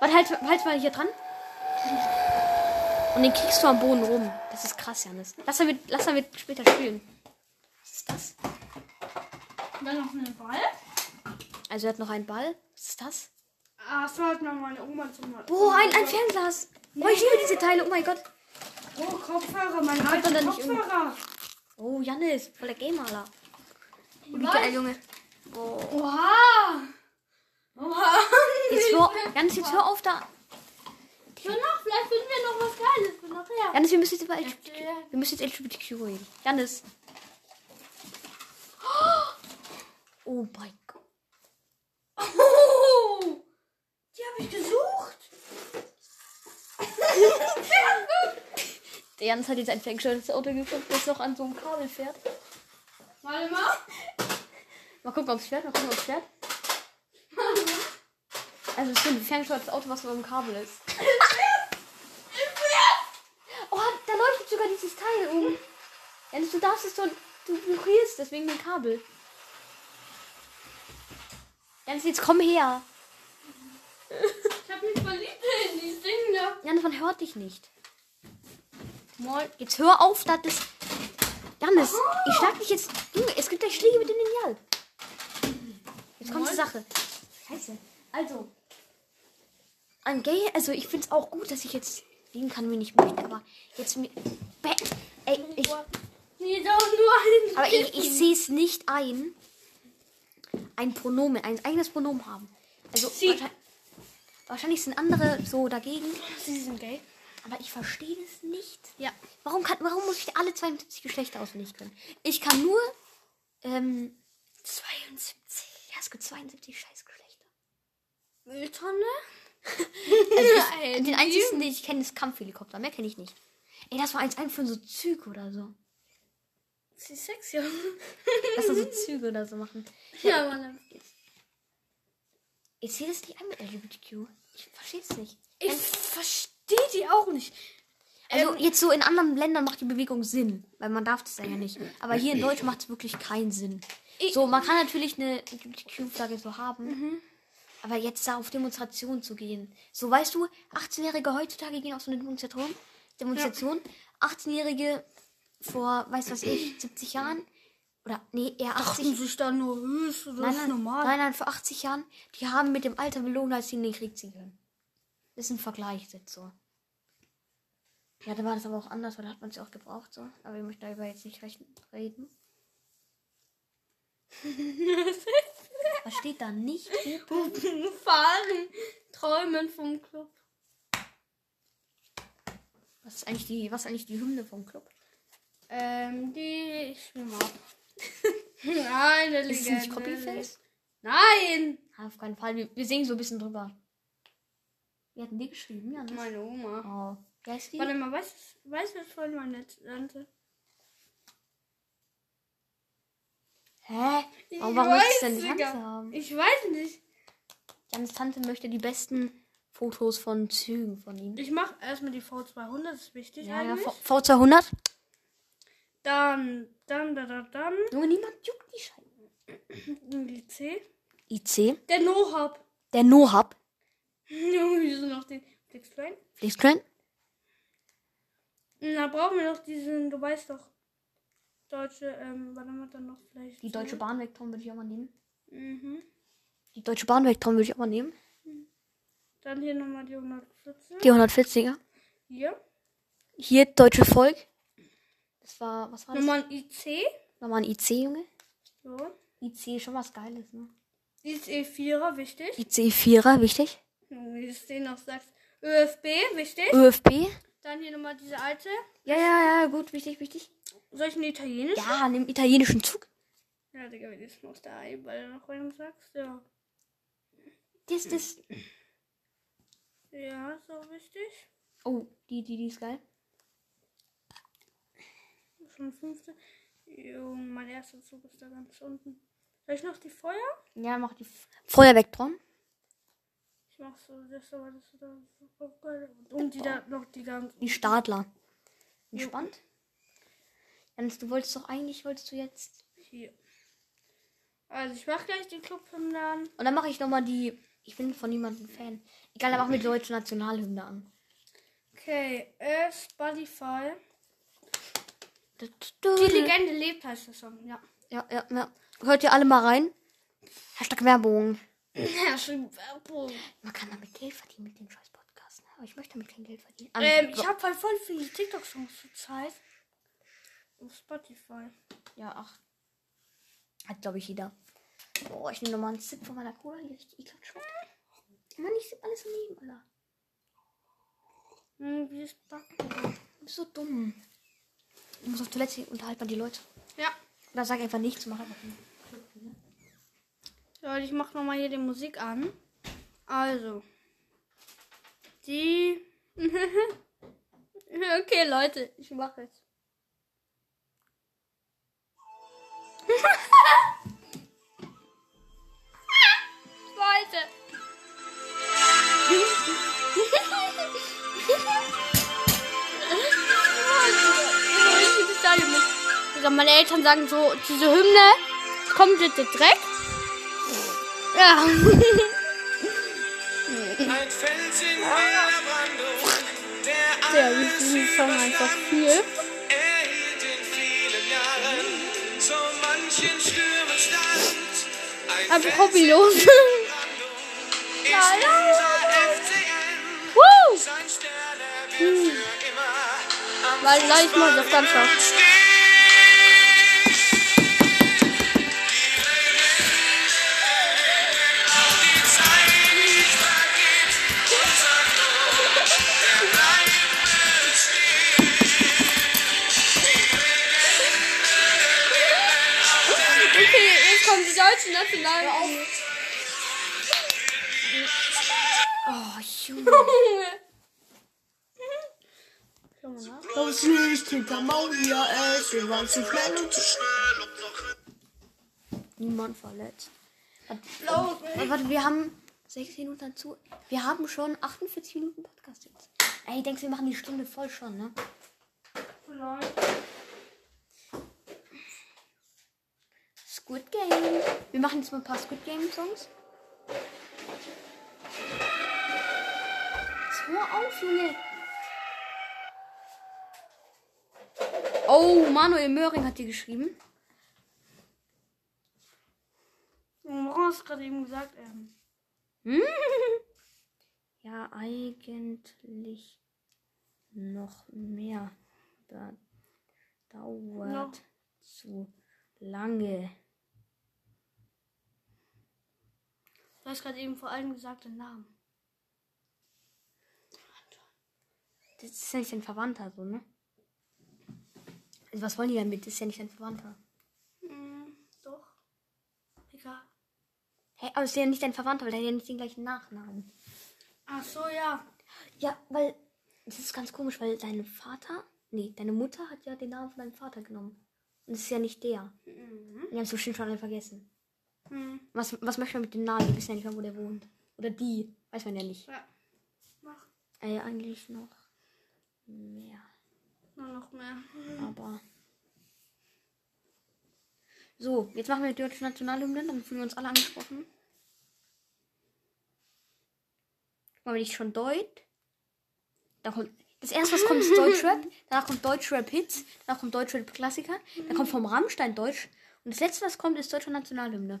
Warte, halt, halt mal hier dran. Und den kriegst du am Boden rum. Das ist krass, Janis. Lass er, lass wird später spielen. Was ist das? Dann noch einen Ball. Also er hat noch einen Ball. Was ist das? Ah, so hat noch meine Oma zum Mal. Boah, ein, ein Fernglas. Boah, ich liebe diese Teile. Oh mein Gott. Oh, Kopfhörer, mein alter er nicht Kopfhörer. Oh, Janis, voll der Game-Maler. Oh, wie geil, Junge. Oh. Oha. Oha. Jetzt hör, Janis, jetzt hör auf da. Schon noch, vielleicht finden wir noch was Geiles für nachher. Janis, wir müssen jetzt über LGBTQ, wir müssen jetzt LGBTQ reden. Janis. Oh mein Gott. Oh, die habe ich gesucht. Der Janis hat jetzt ein ferngesteuertes Auto gefunden, das noch an so einem Kabel fährt. Warte mal. Mal gucken, ob es fährt. Mal gucken, ob es fährt. Also es ist ein ferngesteuertes Auto, was so am Kabel ist. Oh, da leuchtet sogar dieses Teil um. Janis, du darfst es so... Du vibrierst deswegen den Kabel. Janis, jetzt komm her. Ich habe mich verliebt in die Ding da. Janis, man hört dich nicht. Moin. Jetzt hör auf, das ist... Janis, ich schlag dich jetzt... Junge, es gibt gleich Schläge mit dem Lineal. Jetzt kommt die Sache. Scheiße. Also... Ein Gay... Also, ich find's auch gut, dass ich jetzt liegen kann, wenn ich möchte, aber jetzt... Mir, Bäh, ey, ich... Nee, doch nur ein. Aber ich, ich sehe es nicht ein, ein Pronomen, ein eigenes Pronomen haben. Also wahrscheinlich, wahrscheinlich sind andere so dagegen, Sie sind gay. aber ich verstehe es nicht. Ja. Warum, kann, warum muss ich alle 72 Geschlechter auswendig können? Ich kann nur ähm, 72. Ja, es gibt 72 Scheißgeschlechter. Mülltonne? Also Ey, den einzigen, den ich kenne, ist Kampfhelikopter. Mehr kenne ich nicht. Ey, das war eins ein für so Züge oder so. Sie ist sexy. Lass da so Züge oder so machen. ja, Mann. Ich sehe das nicht ein mit LGBTQ. Ich verstehe es nicht. Ich verstehe die auch nicht. Also jetzt so in anderen Ländern macht die Bewegung Sinn, weil man darf das ja nicht. Aber hier in Deutsch macht es wirklich keinen Sinn. So, man kann natürlich eine LGBTQ-Flagge so haben, aber jetzt da auf Demonstrationen zu gehen. So, weißt du, 18-Jährige heutzutage gehen auf so eine Demonstration, Demonstration 18-Jährige vor, weiß was ich, 70 Jahren oder nee, eher 80 Achten sich da nur höchst, das Nein, ist nein, normal. nein, nein, vor 80 Jahren, die haben mit dem Alter belogen, als sie in den Krieg ziehen können. Das ist ein Vergleich jetzt so. Ja, da war das aber auch anders, weil da hat man es ja auch gebraucht so. Aber wir möchten darüber jetzt nicht reden. Was steht da nicht? Fahren, träumen vom Club. Was ist eigentlich die, was ist eigentlich die Hymne vom Club? Ähm, die. Ich spiel mal ab. Nein, der Ist es nicht Copyface? Nein! Auf keinen Fall. Wir, wir singen so ein bisschen drüber. Wir hatten die geschrieben, ja. Ne? Meine Oma. Oh. Wie heißt die? Warte mal, weißt du, weißt du, was vorhin meine Tante? Hä? Warum, warum möchtest du denn die Digga. Tante haben? Ich weiß nicht. Janis Tante möchte die besten Fotos von Zügen von ihm. Ich mache erstmal die V200, das ist wichtig Ja, ja, eigentlich. V- V200? Dann, dann, dann, dann, dann, Junge, niemand juckt die Scheiße. die C. IC, Der No-Hub. der No-Hub, Junge, sind noch den Flixtrain. Flixtrain, Da brauchen wir noch diesen, du weißt doch, deutsche, ähm, warte mal, dann noch vielleicht. die Deutsche Bahn Vectron würde ich auch mal nehmen. Mhm. Die Deutsche Bahn Vectron würde ich auch mal nehmen. Dann hier nochmal die 114. Die 140er. Hier. Hier Deutsche Volk. Das war, was war das? Nochmal ein IC. Nochmal ein IC, Junge. So. IC schon was Geiles, ne? IC 4er, wichtig. IC 4er, wichtig. Wie du es den noch sagst. ÖFB, wichtig. ÖFB. Dann hier nochmal diese alte. Ja, ja, ja, gut, wichtig, wichtig. Soll ich einen italienischen? Ja, nimm italienischen Zug. Ja, Digga, wie du es noch da weil du noch einem sagst. Ja. Das, das. Ja, auch wichtig. Oh, die, die, die ist geil. Schon fünfte. Jo, mein erster Zug ist da ganz unten. Soll ich noch die Feuer? Ja, mach die Feuervectron. Ich mach so das, aber das ist da so geil. Und die da noch die ganz. Die Stadler. Entspannt. Janis, du wolltest doch eigentlich, wolltest du jetzt. Hier. Also ich mach gleich die Clubhymne an. Und dann mache ich nochmal die. Ich bin von niemandem Fan. Egal, dann machen wir die deutsche Nationalhymne an. Okay, äh, Spotify. Die Die Legende lebt heißt der Song, ja. Ja, ja, ja. Hört ihr alle mal rein? Hashtag Werbung. Ja, schon Werbung. Man kann damit Geld verdienen mit dem scheiß Podcast. Ne? Aber ich möchte damit kein Geld verdienen. An- Ähm, ich habe halt voll viele TikTok-Songs zur Zeit. Auf Spotify. Ja, ach. Hat, glaube ich, jeder. Boah, ich nehme nochmal einen Sip von meiner Cola. Die richtig ekelhaft schmeckt. Mann, ich sipp alles daneben, Alter. Hm, wie ist Backen? Du bist so dumm. Ich muss auf Toilette unterhalten man die Leute. Ja. Oder sag einfach nichts, mach einfach nicht. Leute, ich mach nochmal hier die Musik an. Also. Die. okay, Leute, ich mache jetzt. Digga, Meine Eltern sagen so, diese Hymne komplette Dreck. Ja. Ein Fels in wilder Brandung, der Der alles liebt diesen Song einfach viel. erhielt in vielen Jahren so manchen Stürmen stand. Ein Einfach hobbylos. unser FCN. Woo! Am Weil gleich mal das ganz Nationalhymne. Oh, Junge. Bloß nicht hinter Mauer, es wir waren zu schnell und zu schnell Niemand verletzt. Warte, warte, warte, wir haben sechs Minuten dazu. Wir haben schon 48 Minuten Podcast jetzt. Ey, denkst du, wir machen die Stunde voll schon, ne? Squid Game. Wir machen jetzt mal ein paar Squid Game Songs. Jetzt hör auf, Junge. Oh, Manuel Möhring hat dir geschrieben. Du hast gerade eben gesagt, ähm. Ja, eigentlich noch mehr. Da dauert Noch. zu lange. Du hast gerade eben vor allem gesagt den Namen. Das ist ja nicht dein Verwandter, so, ne? Also was wollen die damit? Das ist ja nicht dein Verwandter. Hm, doch. Egal. Hä, aber es ist ja nicht dein Verwandter, weil der hat ja nicht den gleichen Nachnamen. Ach so, ja. Ja, weil das ist ganz komisch, weil dein Vater, nee, deine Mutter hat ja den Namen von deinem Vater genommen. Und das ist ja nicht der. Mhm. Die haben es bestimmt schon alle vergessen. Hm. Was, was möchte man mit dem Namen? Wir wissen ja nicht mehr, wo der wohnt. Oder die. Weiß man ja nicht. Ja. Mach. Äh, eigentlich noch mehr. Nur noch mehr. Aber. So, jetzt machen wir die deutsche Nationalhymne, dann fühlen wir uns alle angesprochen. Mal, wenn ich schon Deut. Da kommt. Das erste, was kommt, ist Deutschrap. Danach kommt Deutschrap Hits. Danach kommt Deutschrap Klassiker. Dann kommt vom Rammstein Deutsch. Und das letzte, was kommt, ist deutsche Nationalhymne.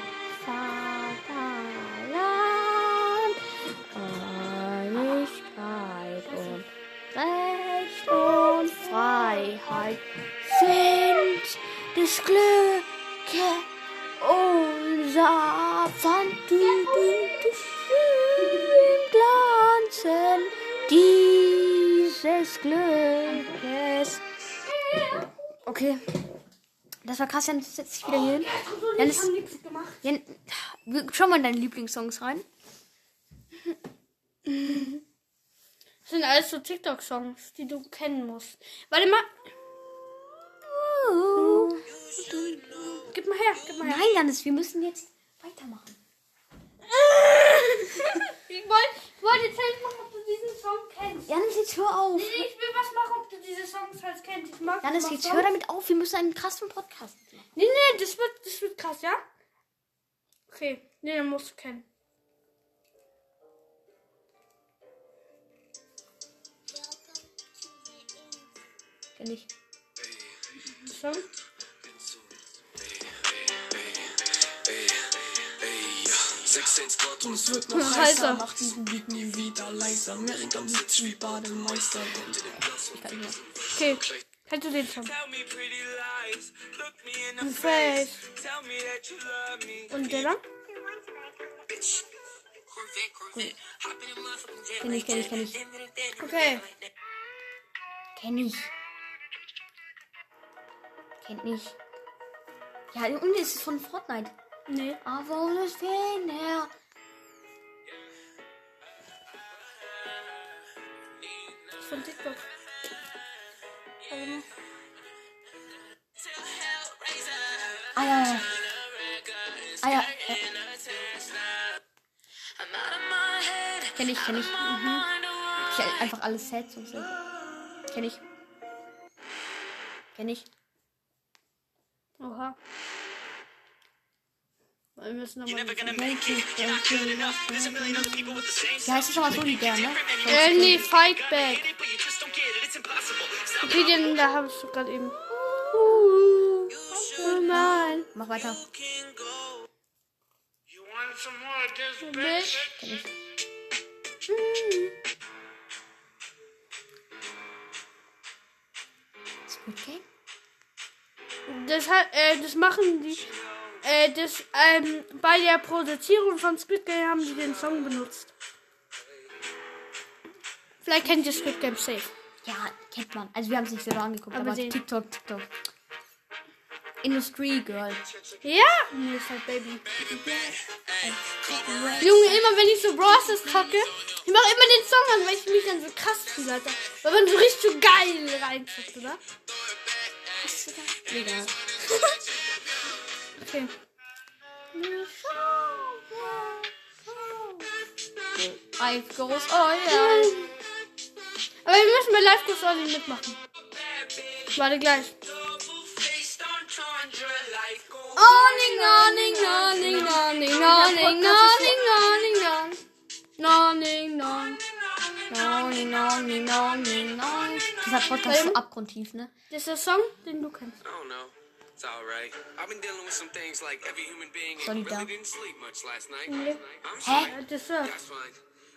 Freiheit sind des Glücke unser Pfand. Du, du, Glanzen dieses Glückes. Okay. Das war krass, Jan setzt sich wieder hier hin. Nichts gemacht. Jan, schau mal in deine Lieblingssongs rein. Das sind alles so TikTok-Songs, die du kennen musst. Warte mal. Gib mal her, gib mal her. Nein, Janis, wir müssen jetzt weitermachen. Ich wollte ich wollte jetzt halt machen, ob du diesen Song kennst. Janis, jetzt hör auf. Nee, ich will was machen, ob du diese Songs halt kennst. Ich mag Janis, jetzt Songs. hör damit auf. Wir müssen einen krassen Podcast machen. Nee, nee, das wird, das wird krass, ja? Okay, nee, dann musst du kennen. Kenn ich. Song? Es wird noch Heißer. heißer, macht diesen Beat nie wieder leiser. Merkt am liebsten wie Bademeister. Okay, kennst du den The Face. Und der dann? Kenn ich, kenn ich, kenn ich. Okay. Kenn ich. Kennt nicht. Ja, und es ist von Fortnite. Nee. Aber alles fehlen her. Von TikTok. Mal. Ah ja, ja. Ah ja. ja. Kenn ich, kenn ich. Mhm. Ich einfach alles sad Songs. Kenn ich. Kenn ich. Oha. Wir müssen nochmal. Wie heißt das nochmal so, die der, ne? Äh, nee, Fight Back. Okay, den da hast du gerade eben. Oh nein. Mach weiter. You want some more of this, Bitch. Ähm, bei der Produzierung von Squid Game haben die den Song benutzt. Vielleicht kennt ihr Squid Game safe. Ja, kennt man. Also wir haben es nicht selber angeguckt, Aber aber, TikTok, TikTok. Industry Girl. Ja? Nee, ist halt Baby. Junge, immer wenn ich so Brawlers zocke, ich mache immer den Song an, weil ich mich dann so krass fühle, Alter. Weil man so richtig so geil reinzockt, oder? Egal. Okay. Life goes on. Aber wir müssen bei Live Goes On mitmachen. Warte gleich. Awning, awning, awning, awning, awning, awning, awning, awning. Awning, awning. Noni, noni, noni, noni. Dieser Podcast ist so abgrundtief, ne? Das ist der Song, den du kennst. I don't know. It's alright. I've been dealing with some things like every human being and Solida. really didn't sleep much last night. Nee. I'm sorry. Das That's fine.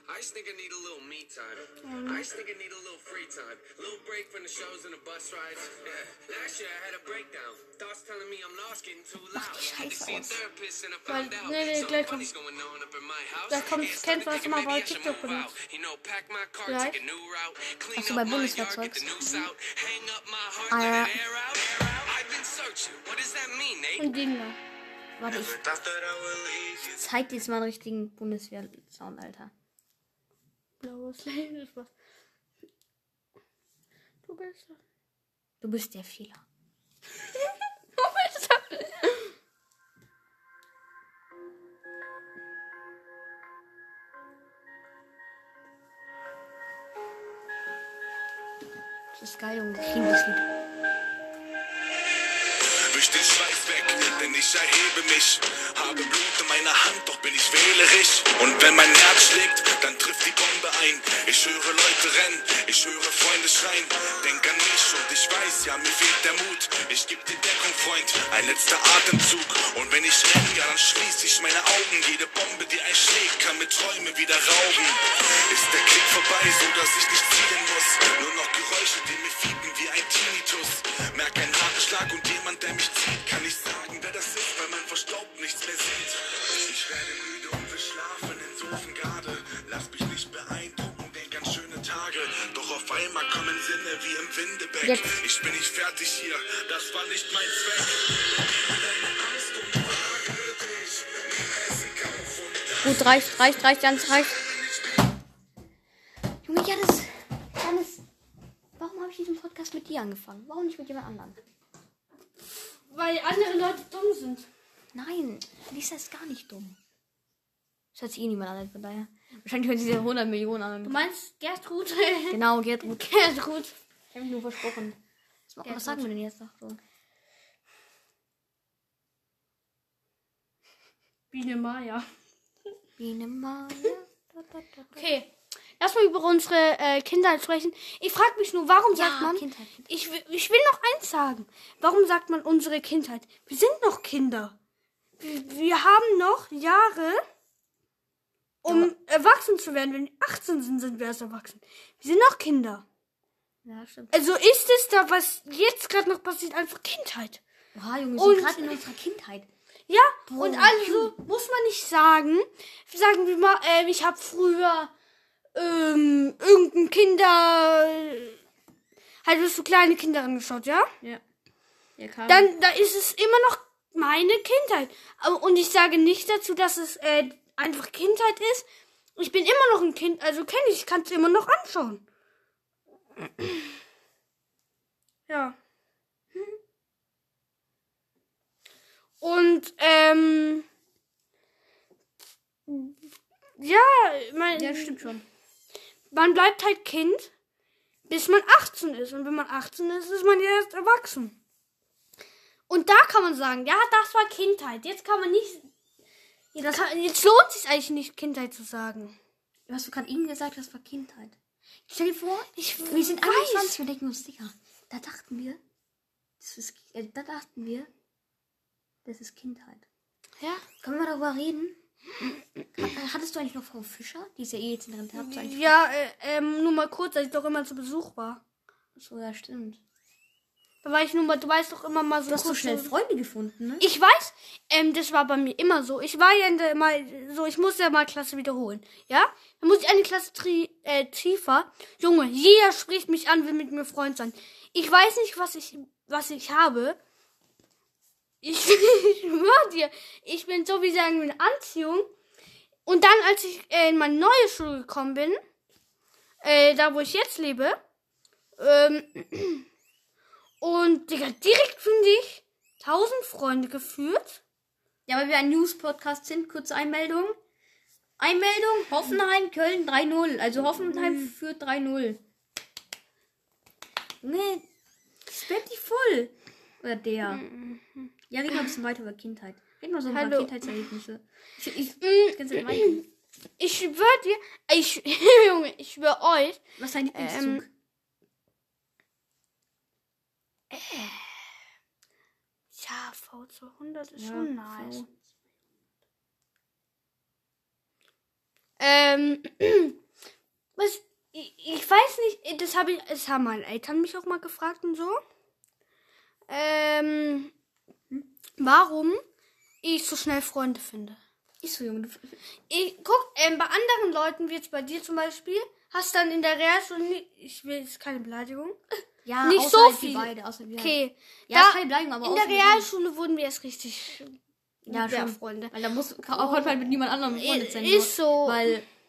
I just think I need a little me time. I just think I need a little free time. A little break from the shows and the bus rides. Yeah. Last year I had a breakdown. Thoughts telling me I'm lost, getting too loud. die Scheiße See a therapist and I found out. something funny's going on up in my house. Da kommt- Yeah, started das mal bei I TikTok out. benutzt? You know, pack my car, Gleich. take a new route. Clean up my yard, get the noose out. Hang up my heart, Ah, ja. let it air out. I've been searching. What does that mean, Nate? Und den da. Warte, ich zeig dir jetzt mal einen richtigen Bundeswehr-Sound, Alter. Blaues Leben was. Du bist das. Du bist der Fehler. Du bist das. Das ist geil, Junge. Ich liebe das Lied. Denn ich erhebe mich. Habe Blut in meiner Hand, doch bin ich wählerisch. Und wenn mein Herz schlägt, dann trifft die Bombe ein. Ich höre Leute rennen, ich höre Freunde schreien. Denk an mich und ich weiß, ja, mir fehlt der Mut. Ich geb dir Deckung, Freund, ein letzter Atemzug. Und wenn ich renn, ja, dann schließ ich meine Augen. Jede Bombe, die einschlägt, kann mir Träume wieder rauben. Ist der Klick vorbei, so dass ich nicht zielen muss. Nur noch Geräusche, die mir fiepen wie ein Tinnitus. Merk einen Herzschlag und jemand, der mich zieht, wie im Windebäck. Jetzt. Ich bin nicht fertig hier, das war nicht mein Zweck. Gut, reicht, reicht, reicht, ganz reicht. Junge, Janis, Janis, warum habe ich diesen Podcast mit dir angefangen? Warum nicht mit jemand anderem? Weil andere Leute dumm sind. Nein, Lisa ist gar nicht dumm. Das hört sich eh niemand an, von daher. Wahrscheinlich hören sie diese 100 Millionen Du an. meinst Gertrud? Genau, Gertrud. Gertrud. Ich habe nur versprochen. Was, was sagen wir denn jetzt noch so? Biene Maya. Biene Maya. Okay. Lass mal über unsere äh, Kindheit sprechen. Ich frage mich nur, warum Ja, sagt man. Kindheit. Ich, will- ich will noch eins sagen. Warum sagt man unsere Kindheit? Wir sind noch Kinder. Wir, wir haben noch Jahre, um erwachsen zu werden. Wenn wir 18 sind, sind wir erst erwachsen. Wir sind noch Kinder. Ja, stimmt. Also ist es da, was jetzt gerade noch passiert, einfach Kindheit. Oha, Junge, wir sind gerade in unserer Kindheit. Ja, und also muss man nicht sagen, sagen wir mal, ähm, ich habe früher ähm, irgendein Kinder, halt hast du kleine Kinder angeschaut, ja? Ja. Ja, klar. Dann da ist es immer noch meine Kindheit. Und ich sage nicht dazu, dass es äh, einfach Kindheit ist. Ich bin immer noch ein Kind, also kenne ich, kann es immer noch anschauen. Ja. Und ähm ja, mein, ja, stimmt schon. man bleibt halt Kind, bis man 18 ist. Und wenn man 18 ist, ist man ja erst erwachsen. Und da kann man sagen, ja, das war Kindheit. Jetzt kann man nicht. Das, hat- jetzt lohnt sich eigentlich nicht, Kindheit zu sagen. Was du gerade eben gesagt hast, war Kindheit. Stell dir vor, Ich wir sind weiß. 21 und denken uns, Digga, da dachten wir, das ist, äh, da dachten wir, das ist Kindheit. Ja. Können wir darüber reden? Ha- Hattest du eigentlich noch Frau Fischer? Die ist ja eh jetzt in Rente. Habt Ja, äh, ähm, nur mal kurz, als ich doch immer zu Besuch war. So, ja, stimmt. Da war ich nur mal, du weißt doch immer mal so Du hast so schnell Freunde gefunden, ne? Ich weiß, ähm, das war bei mir immer so. Ich war ja in der, mal so, ich musste ja mal Klasse wiederholen. Ja? Dann muss ich eine Klasse tri, äh, tiefer. Junge, jeder spricht mich an, will mit mir Freund sein. Ich weiß nicht, was ich, was ich habe. Ich, ich schwör dir, ich bin so wie sagen eine Anziehung. Und dann, als ich äh, in meine neue Schule gekommen bin, äh, da wo ich jetzt lebe, ähm, und Digga, direkt finde ich tausend Freunde geführt. Ja, weil wir ein News-Podcast sind. Kurze Einmeldung. Einmeldung, Hoffenheim, Köln 3-0. Also Hoffenheim führt 3-0. Nee, das wird die voll. Oder der. Ja, reden wir ein bisschen weiter über Kindheit. Reden wir so Hallo. Kindheitserlebnisse. Ich, ich, weiter. Ich schwör dir, ich, Junge, ich schwör euch, Was ist dein Lieblingszug? Ähm, ja, V200 ist schon nice. so. Ähm, was, ich, ich weiß nicht, das habe ich, das haben meine Eltern mich auch mal gefragt und so. Ähm, warum ich so schnell Freunde finde. Ist so, Junge. Ich guck, ähm, bei anderen Leuten, wie jetzt bei dir zum Beispiel, hast dann in der Realschule, ich will jetzt keine Beleidigung. ja, Nicht so halt viel. Beide. Okay. Ja, da, ist keine Beleidigung, aber in der Realschule wurden wir erst richtig Ja, schon. Freunde. Weil da muss auch heute halt mit niemand anderem befreundet sein. Ist so. Weil